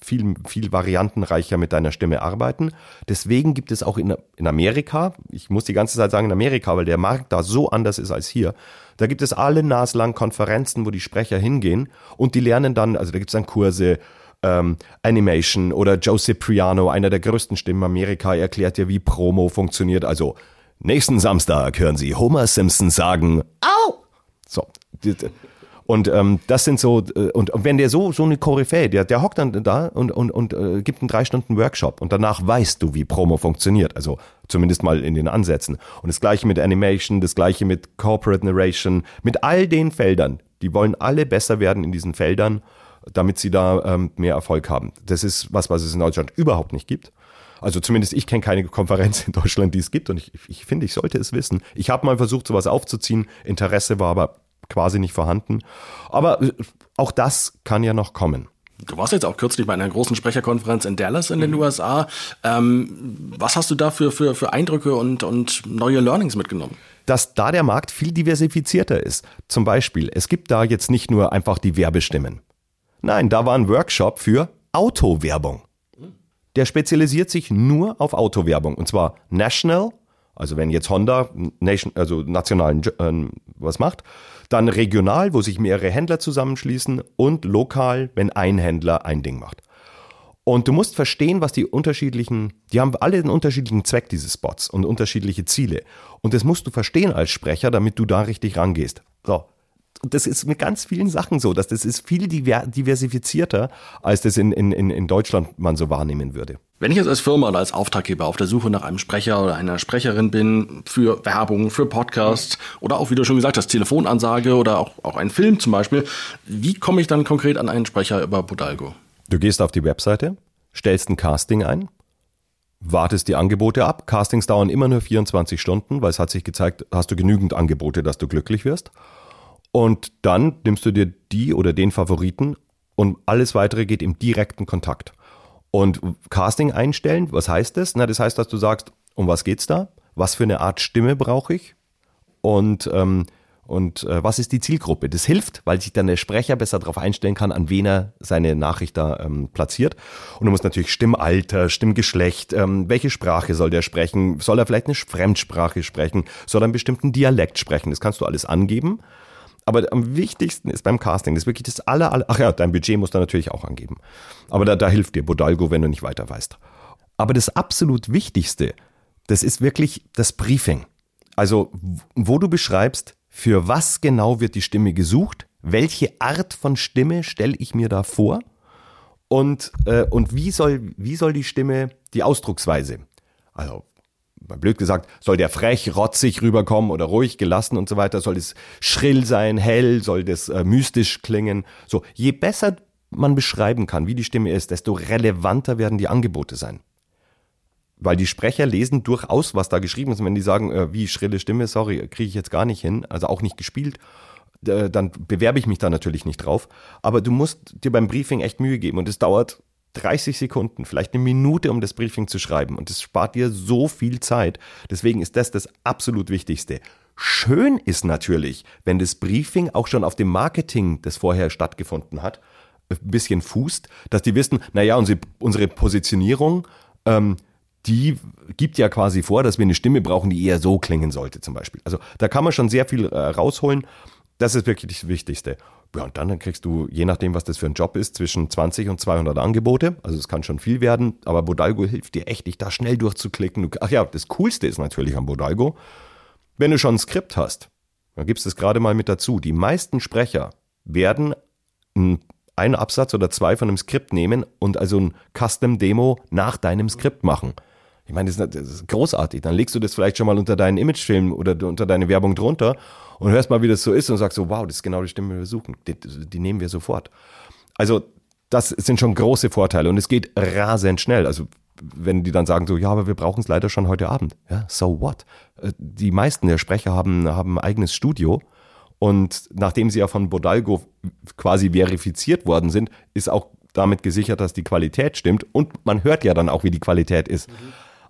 viel, viel variantenreicher mit deiner Stimme arbeiten. Deswegen gibt es auch in, in Amerika, ich muss die ganze Zeit sagen in Amerika, weil der Markt da so anders ist als hier, da gibt es alle naslang Konferenzen, wo die Sprecher hingehen und die lernen dann, also da gibt es dann Kurse, ähm, Animation oder Joe Cipriano, einer der größten Stimmen Amerika, erklärt dir, wie Promo funktioniert. Also nächsten Samstag hören Sie Homer Simpson sagen, Au! So, und ähm, das sind so, äh, und, und wenn der so, so eine Koryphäe, der, der hockt dann da und, und, und äh, gibt einen drei Stunden Workshop und danach weißt du, wie Promo funktioniert. Also zumindest mal in den Ansätzen. Und das gleiche mit Animation, das gleiche mit Corporate Narration, mit all den Feldern. Die wollen alle besser werden in diesen Feldern, damit sie da ähm, mehr Erfolg haben. Das ist was, was es in Deutschland überhaupt nicht gibt. Also zumindest ich kenne keine Konferenz in Deutschland, die es gibt und ich, ich finde, ich sollte es wissen. Ich habe mal versucht, sowas aufzuziehen. Interesse war aber quasi nicht vorhanden. Aber äh, auch das kann ja noch kommen. Du warst jetzt auch kürzlich bei einer großen Sprecherkonferenz in Dallas in den USA. Ähm, was hast du da für, für, für Eindrücke und, und neue Learnings mitgenommen? Dass da der Markt viel diversifizierter ist. Zum Beispiel, es gibt da jetzt nicht nur einfach die Werbestimmen. Nein, da war ein Workshop für Autowerbung. Der spezialisiert sich nur auf Autowerbung und zwar national, also wenn jetzt Honda nation, also national äh, was macht, dann regional, wo sich mehrere Händler zusammenschließen und lokal, wenn ein Händler ein Ding macht. Und du musst verstehen, was die unterschiedlichen, die haben alle einen unterschiedlichen Zweck, diese Spots und unterschiedliche Ziele. Und das musst du verstehen als Sprecher, damit du da richtig rangehst. So, und das ist mit ganz vielen Sachen so, dass das ist viel diversifizierter, als das in, in, in Deutschland man so wahrnehmen würde. Wenn ich jetzt als Firma oder als Auftraggeber auf der Suche nach einem Sprecher oder einer Sprecherin bin für Werbung, für Podcasts oder auch, wie du schon gesagt hast, Telefonansage oder auch, auch einen Film zum Beispiel, wie komme ich dann konkret an einen Sprecher über Bodalgo? Du gehst auf die Webseite, stellst ein Casting ein, wartest die Angebote ab. Castings dauern immer nur 24 Stunden, weil es hat sich gezeigt, hast du genügend Angebote, dass du glücklich wirst. Und dann nimmst du dir die oder den Favoriten und alles weitere geht im direkten Kontakt. Und Casting einstellen, was heißt das? Na, das heißt, dass du sagst, um was geht's da? Was für eine Art Stimme brauche ich? Und, ähm, und äh, was ist die Zielgruppe? Das hilft, weil sich dann der Sprecher besser darauf einstellen kann, an wen er seine Nachricht da ähm, platziert. Und du musst natürlich Stimmalter, Stimmgeschlecht, ähm, welche Sprache soll der sprechen? Soll er vielleicht eine Fremdsprache sprechen? Soll er einen bestimmten Dialekt sprechen? Das kannst du alles angeben. Aber am wichtigsten ist beim Casting, das ist wirklich das aller, aller, ach ja, dein Budget musst du natürlich auch angeben. Aber da, da hilft dir Bodalgo, wenn du nicht weiter weißt. Aber das absolut Wichtigste, das ist wirklich das Briefing. Also, wo du beschreibst, für was genau wird die Stimme gesucht, welche Art von Stimme stelle ich mir da vor und, äh, und wie, soll, wie soll die Stimme, die Ausdrucksweise, also blöd gesagt, soll der frech, rotzig rüberkommen oder ruhig, gelassen und so weiter? Soll es schrill sein, hell? Soll das äh, mystisch klingen? So, je besser man beschreiben kann, wie die Stimme ist, desto relevanter werden die Angebote sein. Weil die Sprecher lesen durchaus, was da geschrieben ist. Und wenn die sagen, äh, wie schrille Stimme, sorry, kriege ich jetzt gar nicht hin, also auch nicht gespielt, äh, dann bewerbe ich mich da natürlich nicht drauf. Aber du musst dir beim Briefing echt Mühe geben und es dauert 30 Sekunden, vielleicht eine Minute, um das Briefing zu schreiben. Und es spart dir so viel Zeit. Deswegen ist das das absolut Wichtigste. Schön ist natürlich, wenn das Briefing auch schon auf dem Marketing, das vorher stattgefunden hat, ein bisschen fußt, dass die wissen, naja, unsere, unsere Positionierung, ähm, die gibt ja quasi vor, dass wir eine Stimme brauchen, die eher so klingen sollte zum Beispiel. Also da kann man schon sehr viel äh, rausholen. Das ist wirklich das Wichtigste. Ja, und dann kriegst du, je nachdem, was das für ein Job ist, zwischen 20 und 200 Angebote. Also es kann schon viel werden, aber Bodalgo hilft dir echt, dich da schnell durchzuklicken. Ach ja, das Coolste ist natürlich am Bodalgo, wenn du schon ein Skript hast, dann gibst du es gerade mal mit dazu. Die meisten Sprecher werden einen Absatz oder zwei von einem Skript nehmen und also ein Custom-Demo nach deinem Skript machen. Ich meine, das ist, großartig. Dann legst du das vielleicht schon mal unter deinen Imagefilm oder unter deine Werbung drunter und hörst mal, wie das so ist und sagst so, wow, das ist genau die Stimme, die wir suchen. Die, die nehmen wir sofort. Also das sind schon große Vorteile und es geht rasend schnell. Also wenn die dann sagen so, ja, aber wir brauchen es leider schon heute Abend. Ja, so what? Äh, die meisten der Sprecher haben, haben ein eigenes Studio und nachdem sie ja von Bodalgo quasi verifiziert worden sind, ist auch damit gesichert, dass die Qualität stimmt und man hört ja dann auch, wie die Qualität ist. Mhm.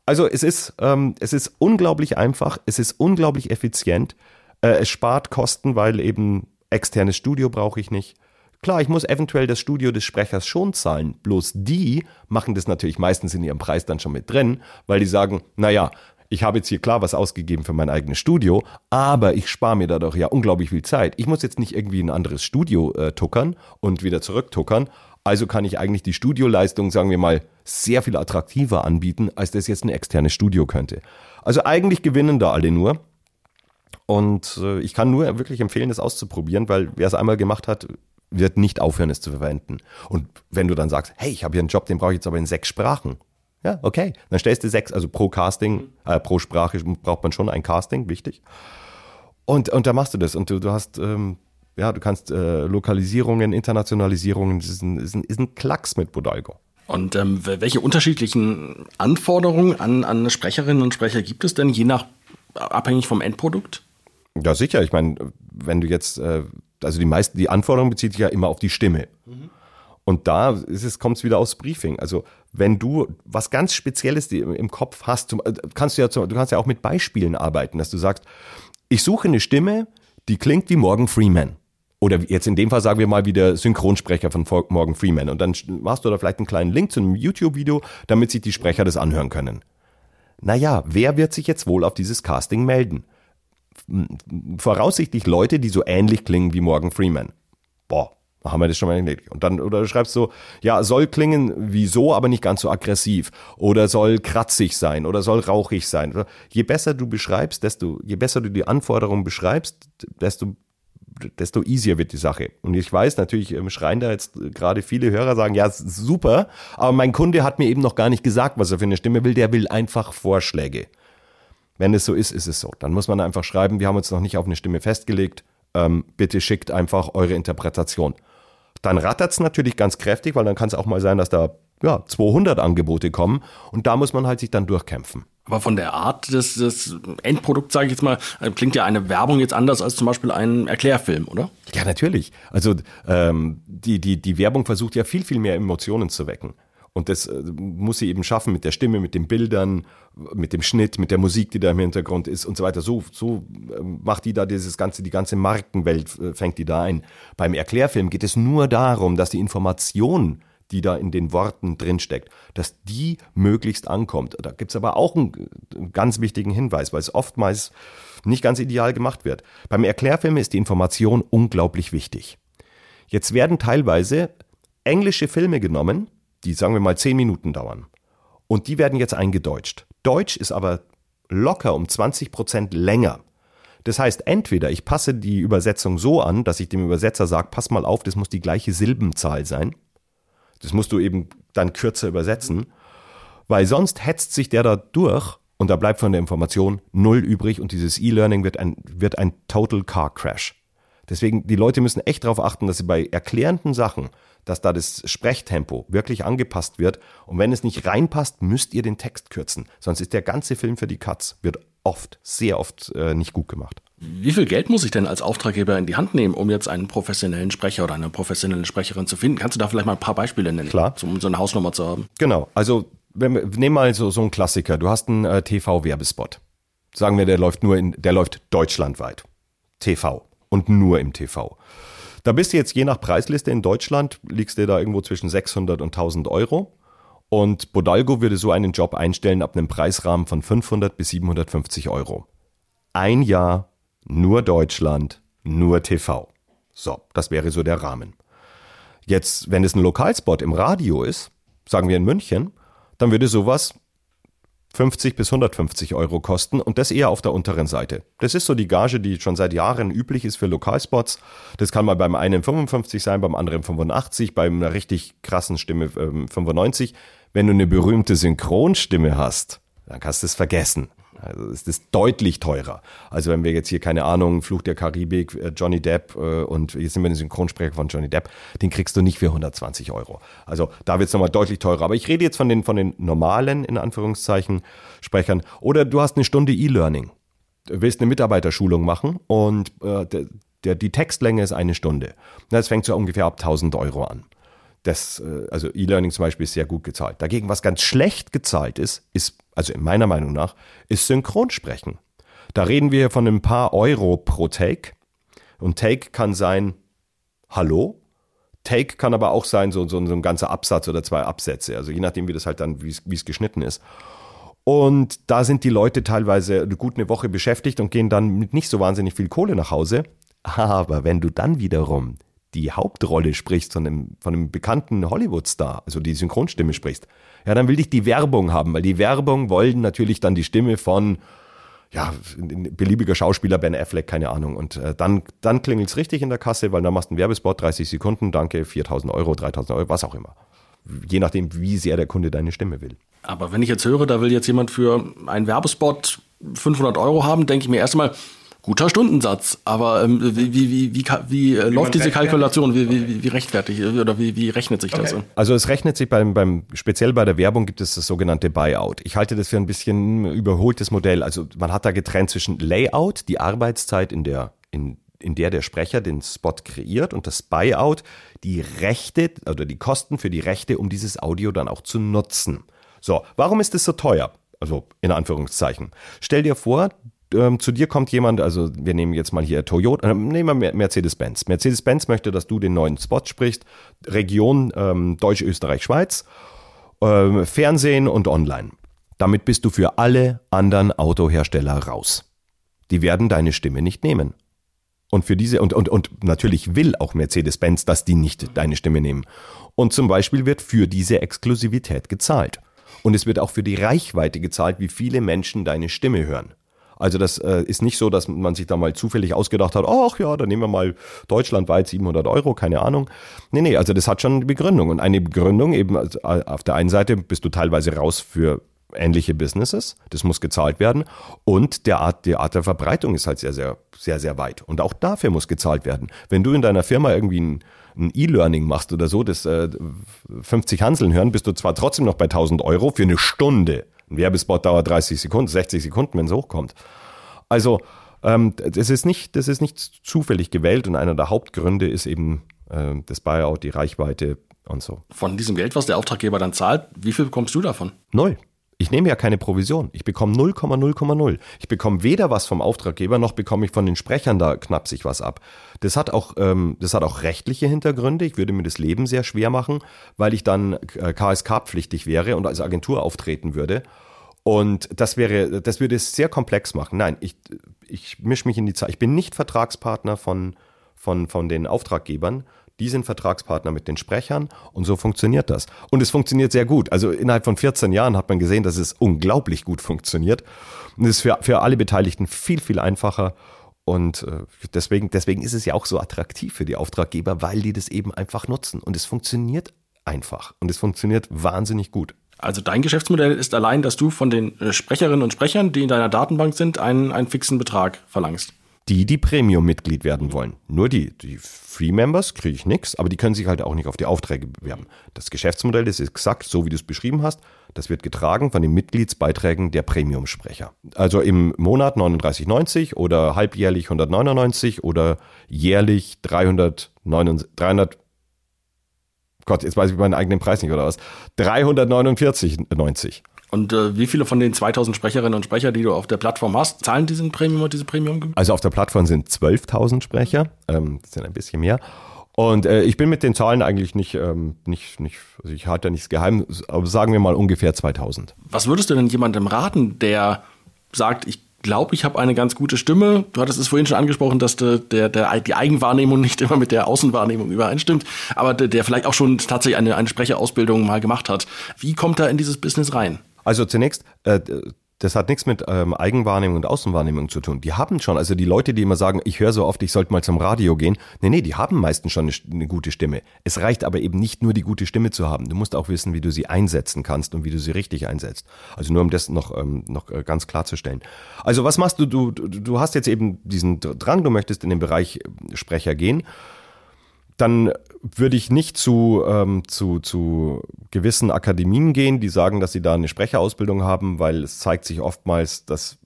Also es ist, ähm, es ist unglaublich einfach, es ist unglaublich effizient. Äh, es spart Kosten, weil eben externes Studio brauche ich nicht. Klar, ich muss eventuell das Studio des Sprechers schon zahlen. Bloß die machen das natürlich meistens in ihrem Preis dann schon mit drin, weil die sagen, naja, ich habe jetzt hier klar was ausgegeben für mein eigenes Studio, aber ich spare mir dadurch ja unglaublich viel Zeit. Ich muss jetzt nicht irgendwie ein anderes Studio äh, tuckern und wieder zurücktuckern. Also kann ich eigentlich die Studioleistung, sagen wir mal, sehr viel attraktiver anbieten, als das jetzt ein externes Studio könnte. Also eigentlich gewinnen da alle nur. Und äh, ich kann nur wirklich empfehlen, das auszuprobieren, weil wer es einmal gemacht hat, wird nicht aufhören, es zu verwenden. Und wenn du dann sagst, hey, ich habe hier einen Job, den brauche ich jetzt aber in sechs Sprachen. Ja, okay. Dann stellst du sechs, also pro Casting, äh, pro Sprache braucht man schon ein Casting, wichtig. Und, und da machst du das und du, du hast, ähm, ja, du kannst äh, Lokalisierungen, Internationalisierungen, das ist ein, ist, ein, ist ein Klacks mit Bodalgo. Und ähm, welche unterschiedlichen Anforderungen an, an Sprecherinnen und Sprecher gibt es denn, je nach abhängig vom Endprodukt? Ja, sicher. Ich meine, wenn du jetzt, äh, also die meisten, die Anforderung bezieht sich ja immer auf die Stimme. Mhm. Und da ist es, kommt es wieder aufs Briefing. Also wenn du was ganz Spezielles im Kopf hast, äh, kannst du ja, du kannst ja auch mit Beispielen arbeiten, dass du sagst, ich suche eine Stimme, die klingt wie Morgan Freeman. Oder jetzt in dem Fall sagen wir mal wie der Synchronsprecher von Morgan Freeman. Und dann machst du da vielleicht einen kleinen Link zu einem YouTube-Video, damit sich die Sprecher das anhören können. Naja, wer wird sich jetzt wohl auf dieses Casting melden? Voraussichtlich Leute, die so ähnlich klingen wie Morgan Freeman. Boah, haben wir das schon mal erledigt. Und dann, oder du schreibst so, ja, soll klingen wie so, aber nicht ganz so aggressiv. Oder soll kratzig sein oder soll rauchig sein. Je besser du beschreibst, desto, je besser du die Anforderungen beschreibst, desto desto easier wird die Sache. Und ich weiß natürlich, schreien da jetzt gerade viele Hörer sagen, ja, super, aber mein Kunde hat mir eben noch gar nicht gesagt, was er für eine Stimme will, der will einfach Vorschläge. Wenn es so ist, ist es so. Dann muss man einfach schreiben, wir haben uns noch nicht auf eine Stimme festgelegt, ähm, bitte schickt einfach eure Interpretation. Dann rattert es natürlich ganz kräftig, weil dann kann es auch mal sein, dass da ja, 200 Angebote kommen und da muss man halt sich dann durchkämpfen. Aber von der Art des, des Endprodukts, sage ich jetzt mal, äh, klingt ja eine Werbung jetzt anders als zum Beispiel ein Erklärfilm, oder? Ja, natürlich. Also ähm, die, die, die Werbung versucht ja viel, viel mehr Emotionen zu wecken. Und das äh, muss sie eben schaffen mit der Stimme, mit den Bildern, mit dem Schnitt, mit der Musik, die da im Hintergrund ist und so weiter. So, so ähm, macht die da dieses ganze, die ganze Markenwelt äh, fängt die da ein. Beim Erklärfilm geht es nur darum, dass die Information die da in den Worten drinsteckt, dass die möglichst ankommt. Da gibt's aber auch einen, einen ganz wichtigen Hinweis, weil es oftmals nicht ganz ideal gemacht wird. Beim Erklärfilm ist die Information unglaublich wichtig. Jetzt werden teilweise englische Filme genommen, die sagen wir mal zehn Minuten dauern. Und die werden jetzt eingedeutscht. Deutsch ist aber locker um 20 Prozent länger. Das heißt, entweder ich passe die Übersetzung so an, dass ich dem Übersetzer sage, pass mal auf, das muss die gleiche Silbenzahl sein. Das musst du eben dann kürzer übersetzen, weil sonst hetzt sich der da durch und da bleibt von der Information null übrig und dieses E-Learning wird ein, wird ein Total Car Crash. Deswegen, die Leute müssen echt darauf achten, dass sie bei erklärenden Sachen, dass da das Sprechtempo wirklich angepasst wird. Und wenn es nicht reinpasst, müsst ihr den Text kürzen. Sonst ist der ganze Film für die Katz, wird oft, sehr oft äh, nicht gut gemacht. Wie viel Geld muss ich denn als Auftraggeber in die Hand nehmen, um jetzt einen professionellen Sprecher oder eine professionelle Sprecherin zu finden? Kannst du da vielleicht mal ein paar Beispiele nennen, Klar. um so eine Hausnummer zu haben? Genau, also wenn wir, nehmen mal so, so einen Klassiker. Du hast einen äh, TV-Werbespot. Sagen wir, der läuft nur in, der läuft deutschlandweit. TV. Und nur im TV. Da bist du jetzt je nach Preisliste in Deutschland, liegst du da irgendwo zwischen 600 und 1000 Euro. Und Bodalgo würde so einen Job einstellen ab einem Preisrahmen von 500 bis 750 Euro. Ein Jahr nur Deutschland, nur TV. So, das wäre so der Rahmen. Jetzt, wenn es ein Lokalspot im Radio ist, sagen wir in München, dann würde sowas 50 bis 150 Euro kosten und das eher auf der unteren Seite. Das ist so die Gage, die schon seit Jahren üblich ist für Lokalspots. Das kann mal beim einen 55 sein, beim anderen 85, bei einer richtig krassen Stimme äh, 95. Wenn du eine berühmte Synchronstimme hast, dann kannst du es vergessen. Also ist das deutlich teurer. Also wenn wir jetzt hier, keine Ahnung, Fluch der Karibik, äh, Johnny Depp äh, und jetzt sind wir den Synchronsprecher von Johnny Depp, den kriegst du nicht für 120 Euro. Also da wird es nochmal deutlich teurer. Aber ich rede jetzt von den, von den normalen, in Anführungszeichen, Sprechern. Oder du hast eine Stunde E-Learning. Du willst eine Mitarbeiterschulung machen und äh, der, der, die Textlänge ist eine Stunde. Das fängt so ungefähr ab 1000 Euro an. Das, äh, also E-Learning zum Beispiel ist sehr gut gezahlt. Dagegen, was ganz schlecht gezahlt ist, ist, also in meiner Meinung nach, ist Synchronsprechen. Da reden wir von ein paar Euro pro Take. Und Take kann sein Hallo. Take kann aber auch sein so, so, so ein ganzer Absatz oder zwei Absätze. Also je nachdem, wie das halt dann, wie es geschnitten ist. Und da sind die Leute teilweise gut eine Woche beschäftigt und gehen dann mit nicht so wahnsinnig viel Kohle nach Hause. Aber wenn du dann wiederum die Hauptrolle sprichst von einem, von einem bekannten Hollywood-Star, also die Synchronstimme sprichst, ja, dann will ich die Werbung haben, weil die Werbung wollen natürlich dann die Stimme von, ja, ein beliebiger Schauspieler, Ben Affleck, keine Ahnung. Und äh, dann, dann klingelt's richtig in der Kasse, weil dann machst du einen Werbespot, 30 Sekunden, danke, 4000 Euro, 3000 Euro, was auch immer. Je nachdem, wie sehr der Kunde deine Stimme will. Aber wenn ich jetzt höre, da will jetzt jemand für einen Werbespot 500 Euro haben, denke ich mir erstmal, Guter Stundensatz, aber ähm, wie, wie, wie, wie, wie, äh, läuft diese Kalkulation? Wie, wie, wie rechtfertigt oder wie, wie rechnet sich das? Also es rechnet sich beim, beim, speziell bei der Werbung gibt es das sogenannte Buyout. Ich halte das für ein bisschen überholtes Modell. Also man hat da getrennt zwischen Layout, die Arbeitszeit, in der, in, in der der Sprecher den Spot kreiert und das Buyout, die Rechte oder die Kosten für die Rechte, um dieses Audio dann auch zu nutzen. So, warum ist es so teuer? Also in Anführungszeichen. Stell dir vor, ähm, zu dir kommt jemand, also wir nehmen jetzt mal hier Toyota, äh, nehmen wir Mercedes-Benz. Mercedes-Benz möchte, dass du den neuen Spot sprichst, Region ähm, Deutsch, Österreich, Schweiz, ähm, Fernsehen und Online. Damit bist du für alle anderen Autohersteller raus. Die werden deine Stimme nicht nehmen. Und für diese, und, und, und natürlich will auch Mercedes-Benz, dass die nicht deine Stimme nehmen. Und zum Beispiel wird für diese Exklusivität gezahlt. Und es wird auch für die Reichweite gezahlt, wie viele Menschen deine Stimme hören. Also das äh, ist nicht so, dass man sich da mal zufällig ausgedacht hat, ach ja, dann nehmen wir mal deutschlandweit 700 Euro, keine Ahnung. Nee, nee, also das hat schon eine Begründung. Und eine Begründung eben, also äh, auf der einen Seite bist du teilweise raus für ähnliche Businesses, das muss gezahlt werden und der Art, die Art der Verbreitung ist halt sehr, sehr, sehr, sehr weit und auch dafür muss gezahlt werden. Wenn du in deiner Firma irgendwie ein ein E-Learning machst oder so, das äh, 50 Hanseln hören, bist du zwar trotzdem noch bei 1000 Euro für eine Stunde. Ein Werbespot dauert 30 Sekunden, 60 Sekunden, wenn es hochkommt. Also ähm, das, ist nicht, das ist nicht zufällig gewählt und einer der Hauptgründe ist eben äh, das Buyout, die Reichweite und so. Von diesem Geld, was der Auftraggeber dann zahlt, wie viel bekommst du davon? Null. Ich nehme ja keine Provision. Ich bekomme 0,0,0. Ich bekomme weder was vom Auftraggeber, noch bekomme ich von den Sprechern da knapp sich was ab. Das hat auch, ähm, das hat auch rechtliche Hintergründe. Ich würde mir das Leben sehr schwer machen, weil ich dann äh, KSK-pflichtig wäre und als Agentur auftreten würde. Und das wäre, das würde es sehr komplex machen. Nein, ich, ich mische mich in die Zeit. Ich bin nicht Vertragspartner von, von, von den Auftraggebern, die sind Vertragspartner mit den Sprechern und so funktioniert das. Und es funktioniert sehr gut. Also innerhalb von 14 Jahren hat man gesehen, dass es unglaublich gut funktioniert. Und es ist für, für alle Beteiligten viel, viel einfacher. Und äh, deswegen, deswegen ist es ja auch so attraktiv für die Auftraggeber, weil die das eben einfach nutzen. Und es funktioniert einfach. Und es funktioniert wahnsinnig gut. Also dein Geschäftsmodell ist allein, dass du von den äh, Sprecherinnen und Sprechern, die in deiner Datenbank sind, einen, einen fixen Betrag verlangst die, die Premium-Mitglied werden wollen. Nur die, die Free-Members kriege ich nichts, aber die können sich halt auch nicht auf die Aufträge bewerben. Das Geschäftsmodell ist exakt so, wie du es beschrieben hast. Das wird getragen von den Mitgliedsbeiträgen der Premium-Sprecher. Also im Monat 39,90 oder halbjährlich 199 oder jährlich 300, 300 Gott, jetzt weiß ich meinen eigenen Preis nicht oder was. 349,90. Und äh, wie viele von den 2000 Sprecherinnen und Sprecher, die du auf der Plattform hast, zahlen diesen Premium und diese Premium? Also auf der Plattform sind 12.000 Sprecher, ähm, das sind ein bisschen mehr. Und äh, ich bin mit den Zahlen eigentlich nicht, ähm, nicht, nicht, also ich halte ja nichts geheim, aber sagen wir mal ungefähr 2000. Was würdest du denn jemandem raten, der sagt, ich glaube, ich habe eine ganz gute Stimme. Du hattest es vorhin schon angesprochen, dass der, der, der, die Eigenwahrnehmung nicht immer mit der Außenwahrnehmung übereinstimmt, aber der, der vielleicht auch schon tatsächlich eine, eine Sprecherausbildung mal gemacht hat. Wie kommt er in dieses Business rein? Also zunächst, äh, das hat nichts mit ähm, Eigenwahrnehmung und Außenwahrnehmung zu tun. Die haben schon, also die Leute, die immer sagen, ich höre so oft, ich sollte mal zum Radio gehen. Nee, nee, die haben meistens schon eine, eine, gute Stimme. Es reicht aber eben nicht nur die gute Stimme zu haben. Du musst auch wissen, wie du sie einsetzen kannst und wie du sie richtig einsetzt. Also nur um das noch, ähm, noch äh, ganz klarzustellen. Also was machst du? Du, du? du hast jetzt eben diesen Drang, du möchtest in den Bereich Sprecher gehen dann würde ich nicht zu, ähm, zu, zu gewissen Akademien gehen, die sagen, dass sie da eine Sprecherausbildung haben, weil es zeigt sich oftmals, dass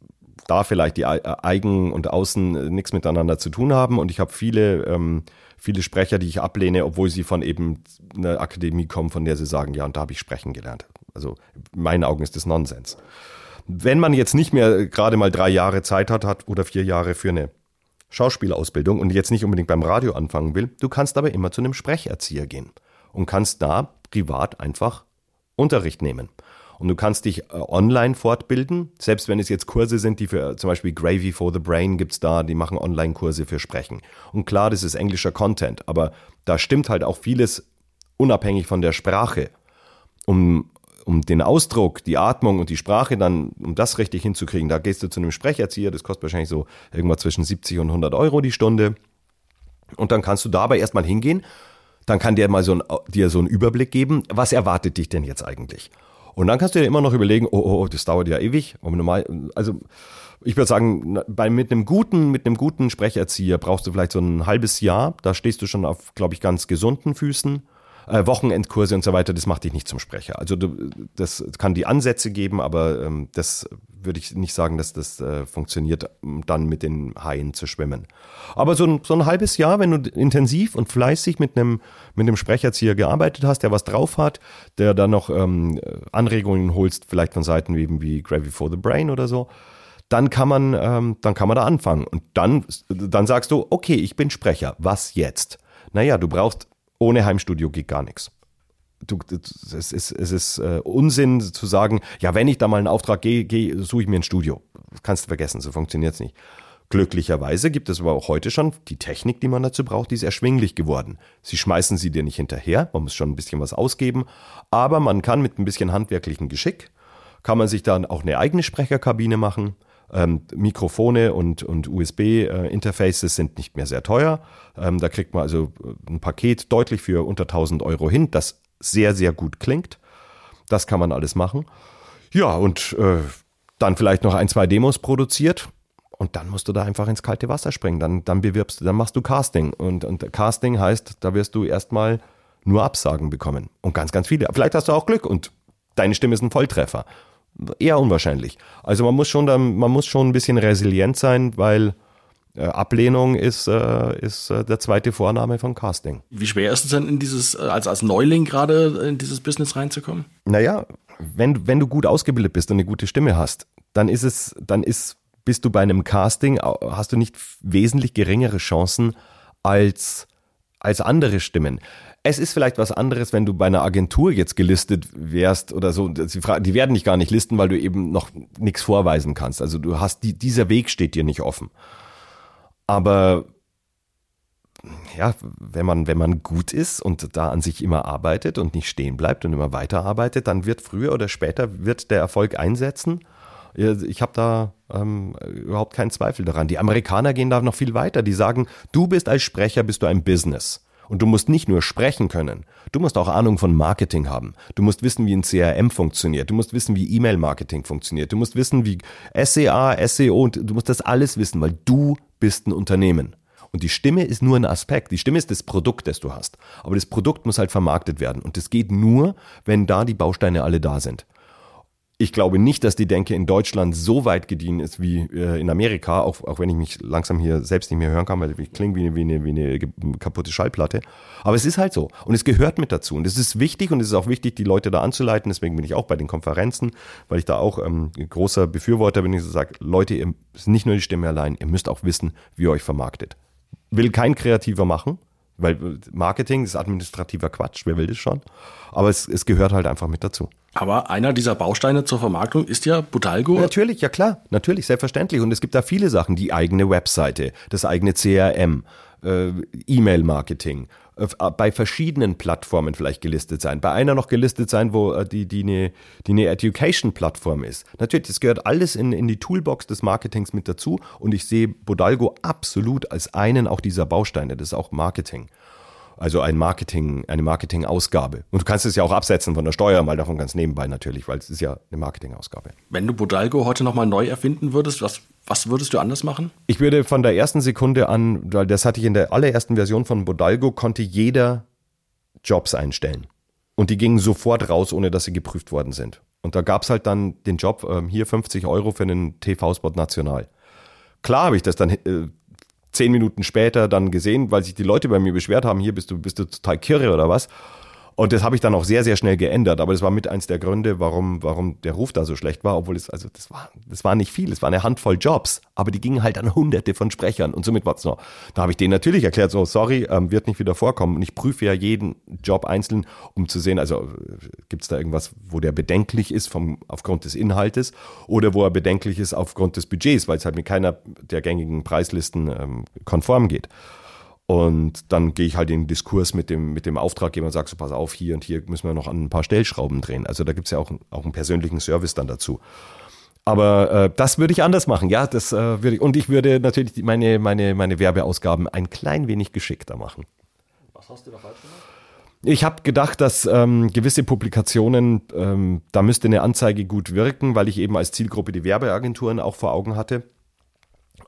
da vielleicht die Eigen und Außen nichts miteinander zu tun haben. Und ich habe viele, ähm, viele Sprecher, die ich ablehne, obwohl sie von eben einer Akademie kommen, von der sie sagen, ja, und da habe ich sprechen gelernt. Also in meinen Augen ist das Nonsens. Wenn man jetzt nicht mehr gerade mal drei Jahre Zeit hat, hat oder vier Jahre für eine Schauspielausbildung und jetzt nicht unbedingt beim Radio anfangen will, du kannst aber immer zu einem Sprecherzieher gehen und kannst da privat einfach Unterricht nehmen. Und du kannst dich äh, online fortbilden, selbst wenn es jetzt Kurse sind, die für zum Beispiel Gravy for the Brain gibt's da, die machen Online-Kurse für Sprechen. Und klar, das ist englischer Content, aber da stimmt halt auch vieles unabhängig von der Sprache. Um um den Ausdruck, die Atmung und die Sprache dann, um das richtig hinzukriegen, da gehst du zu einem Sprecherzieher, das kostet wahrscheinlich so irgendwas zwischen 70 und 100 Euro die Stunde. Und dann kannst du dabei erstmal hingehen, dann kann der mal so ein, dir so einen Überblick geben, was erwartet dich denn jetzt eigentlich? Und dann kannst du dir immer noch überlegen, oh, oh, oh das dauert ja ewig. Also ich würde sagen, bei, mit einem guten, mit einem guten Sprecherzieher brauchst du vielleicht so ein halbes Jahr. Da stehst du schon auf, glaube ich, ganz gesunden Füßen. Äh, Wochenendkurse und so weiter, das macht dich nicht zum Sprecher. Also du, das kann die Ansätze geben, aber ähm, das würde ich nicht sagen, dass das äh, funktioniert, dann mit den Haien zu schwimmen. Aber so ein, so ein halbes Jahr, wenn du intensiv und fleißig mit einem, mit Sprecherzieher gearbeitet hast, der was drauf hat, der dann noch ähm, Anregungen holst, vielleicht von Seiten wie, wie Gravy for the Brain oder so, dann kann man, ähm, dann kann man da anfangen. Und dann, dann sagst du, okay, ich bin Sprecher, was jetzt? Naja, du brauchst, ohne Heimstudio geht gar nichts. Du, es ist, es ist äh, Unsinn zu sagen, ja, wenn ich da mal einen Auftrag gehe, geh, suche ich mir ein Studio. Das kannst du vergessen, so funktioniert es nicht. Glücklicherweise gibt es aber auch heute schon die Technik, die man dazu braucht, die ist erschwinglich geworden. Sie schmeißen sie dir nicht hinterher, man muss schon ein bisschen was ausgeben, aber man kann mit ein bisschen handwerklichem Geschick, kann man sich dann auch eine eigene Sprecherkabine machen, ähm, Mikrofone und, und USB-Interfaces sind nicht mehr sehr teuer. Ähm, da kriegt man also äh, ein Paket deutlich für unter 1000 Euro hin, das sehr, sehr gut klingt. Das kann man alles machen. Ja, und äh, dann vielleicht noch ein, zwei Demos produziert. Und dann musst du da einfach ins kalte Wasser springen. Dann, dann bewirbst du, dann machst du Casting. Und, und Casting heißt, da wirst du erstmal nur Absagen bekommen. Und ganz, ganz viele. Vielleicht hast du auch Glück und deine Stimme ist ein Volltreffer eher unwahrscheinlich. Also man muss schon, dann, man muss schon ein bisschen resilient sein, weil äh, Ablehnung ist, äh, ist äh, der zweite Vorname von Casting. Wie schwer ist es denn in dieses, als, als Neuling gerade in dieses Business reinzukommen? Naja, wenn, wenn du gut ausgebildet bist und eine gute Stimme hast, dann ist es, dann ist, bist du bei einem Casting, hast du nicht wesentlich geringere Chancen als, als andere Stimmen. Es ist vielleicht was anderes, wenn du bei einer Agentur jetzt gelistet wärst oder so. Die werden dich gar nicht listen, weil du eben noch nichts vorweisen kannst. Also du hast die, dieser Weg steht dir nicht offen. Aber ja, wenn man, wenn man gut ist und da an sich immer arbeitet und nicht stehen bleibt und immer weiterarbeitet, dann wird früher oder später wird der Erfolg einsetzen. Ich habe da ähm, überhaupt keinen Zweifel daran. Die Amerikaner gehen da noch viel weiter. Die sagen, du bist als Sprecher, bist du ein Business. Und du musst nicht nur sprechen können, du musst auch Ahnung von Marketing haben. Du musst wissen, wie ein CRM funktioniert. Du musst wissen, wie E-Mail-Marketing funktioniert. Du musst wissen, wie SEA, SEO und du musst das alles wissen, weil du bist ein Unternehmen. Und die Stimme ist nur ein Aspekt. Die Stimme ist das Produkt, das du hast. Aber das Produkt muss halt vermarktet werden. Und das geht nur, wenn da die Bausteine alle da sind ich glaube nicht, dass die Denke in Deutschland so weit gediehen ist wie äh, in Amerika, auch, auch wenn ich mich langsam hier selbst nicht mehr hören kann, weil ich klinge wie eine, wie, eine, wie eine kaputte Schallplatte. Aber es ist halt so. Und es gehört mit dazu. Und es ist wichtig und es ist auch wichtig, die Leute da anzuleiten. Deswegen bin ich auch bei den Konferenzen, weil ich da auch ähm, großer Befürworter bin. Ich so sage, Leute, ihr ist nicht nur die Stimme allein, ihr müsst auch wissen, wie ihr euch vermarktet. Will kein Kreativer machen, weil Marketing ist administrativer Quatsch, wer will das schon? Aber es, es gehört halt einfach mit dazu. Aber einer dieser Bausteine zur Vermarktung ist ja Budalgo. Natürlich, ja klar, natürlich, selbstverständlich. Und es gibt da viele Sachen, die eigene Webseite, das eigene CRM, äh, E-Mail-Marketing, äh, bei verschiedenen Plattformen vielleicht gelistet sein, bei einer noch gelistet sein, wo äh, die, die eine, die eine Education-Plattform ist. Natürlich, das gehört alles in, in die Toolbox des Marketings mit dazu und ich sehe Bodalgo absolut als einen auch dieser Bausteine, das ist auch Marketing. Also ein Marketing, eine Marketingausgabe. Und du kannst es ja auch absetzen von der Steuer, weil davon ganz nebenbei natürlich, weil es ist ja eine Marketingausgabe. Wenn du Bodalgo heute nochmal neu erfinden würdest, was, was würdest du anders machen? Ich würde von der ersten Sekunde an, weil das hatte ich in der allerersten Version von Bodalgo, konnte jeder Jobs einstellen. Und die gingen sofort raus, ohne dass sie geprüft worden sind. Und da gab es halt dann den Job, ähm, hier 50 Euro für einen TV-Spot national. Klar habe ich das dann äh, zehn Minuten später dann gesehen, weil sich die Leute bei mir beschwert haben, hier bist du, bist du total kirre oder was. Und das habe ich dann auch sehr, sehr schnell geändert. Aber das war mit eins der Gründe, warum, warum der Ruf da so schlecht war, obwohl es, also das war, das war nicht viel, es war eine Handvoll Jobs, aber die gingen halt an hunderte von Sprechern und somit war es noch. Da habe ich denen natürlich erklärt, so, sorry, ähm, wird nicht wieder vorkommen. Und ich prüfe ja jeden Job einzeln, um zu sehen, also gibt es da irgendwas, wo der bedenklich ist vom, aufgrund des Inhaltes oder wo er bedenklich ist aufgrund des Budgets, weil es halt mit keiner der gängigen Preislisten ähm, konform geht. Und dann gehe ich halt in den Diskurs mit dem, mit dem Auftraggeber und sage so, pass auf, hier und hier müssen wir noch an ein paar Stellschrauben drehen. Also da gibt's ja auch, auch einen persönlichen Service dann dazu. Aber äh, das würde ich anders machen, ja, das äh, würde ich. Und ich würde natürlich meine, meine, meine Werbeausgaben ein klein wenig geschickter machen. Was hast du da falsch gemacht? Ich habe gedacht, dass ähm, gewisse Publikationen, ähm, da müsste eine Anzeige gut wirken, weil ich eben als Zielgruppe die Werbeagenturen auch vor Augen hatte.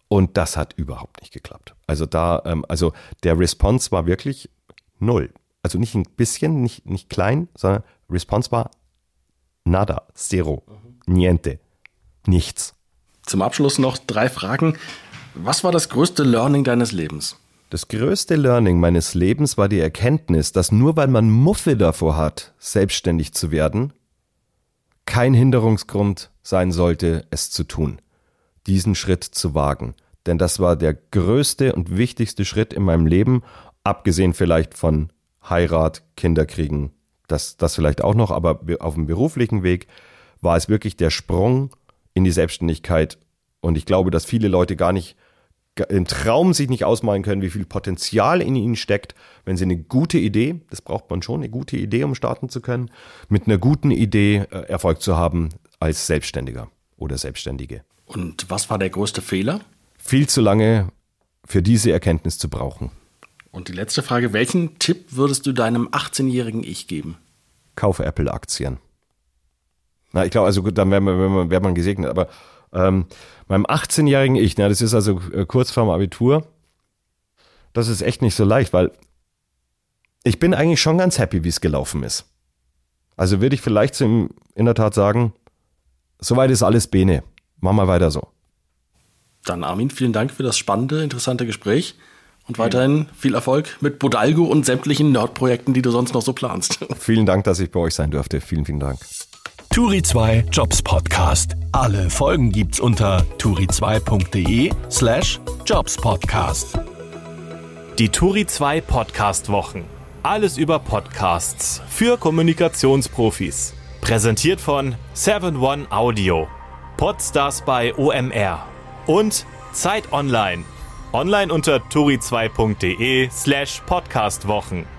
Und das hat überhaupt nicht geklappt. Also da, ähm, also der Response war wirklich null. Also nicht ein bisschen, nicht, nicht klein, sondern Response war nada, zero, niente, nichts. Zum Abschluss noch drei Fragen. Was war das größte Learning deines Lebens? Das größte Learning meines Lebens war die Erkenntnis, dass nur weil man Muffe davor hat, selbstständig zu werden, kein Hinderungsgrund sein sollte, es zu tun, diesen Schritt zu wagen. Denn das war der größte und wichtigste Schritt in meinem Leben, abgesehen vielleicht von Heirat, Kinderkriegen, das, das vielleicht auch noch, aber auf dem beruflichen Weg war es wirklich der Sprung in die Selbstständigkeit. Und ich glaube, dass viele Leute gar nicht im Traum sich nicht ausmalen können, wie viel Potenzial in ihnen steckt, wenn sie eine gute Idee, das braucht man schon, eine gute Idee, um starten zu können, mit einer guten Idee äh, Erfolg zu haben als Selbstständiger oder Selbstständige. Und was war der größte Fehler? Viel zu lange für diese Erkenntnis zu brauchen. Und die letzte Frage, welchen Tipp würdest du deinem 18-jährigen Ich geben? Kaufe Apple-Aktien. Na, ich glaube, also gut, dann wäre man, wär man gesegnet, aber ähm, meinem 18-jährigen Ich, na, das ist also äh, kurz vorm Abitur, das ist echt nicht so leicht, weil ich bin eigentlich schon ganz happy, wie es gelaufen ist. Also würde ich vielleicht zu ihm in der Tat sagen, soweit ist alles Bene. Mach mal weiter so. Dann Armin, vielen Dank für das spannende, interessante Gespräch und weiterhin viel Erfolg mit Bodalgo und sämtlichen Nerd-Projekten, die du sonst noch so planst. Vielen Dank, dass ich bei euch sein durfte. Vielen, vielen Dank. Turi 2 Jobs Podcast. Alle Folgen gibt's unter turi2.de slash jobspodcast. Die Turi 2 Podcast Wochen. Alles über Podcasts für Kommunikationsprofis. Präsentiert von 7one Audio. Podstars bei OMR. Und Zeit Online. Online unter turi2.de slash podcastwochen.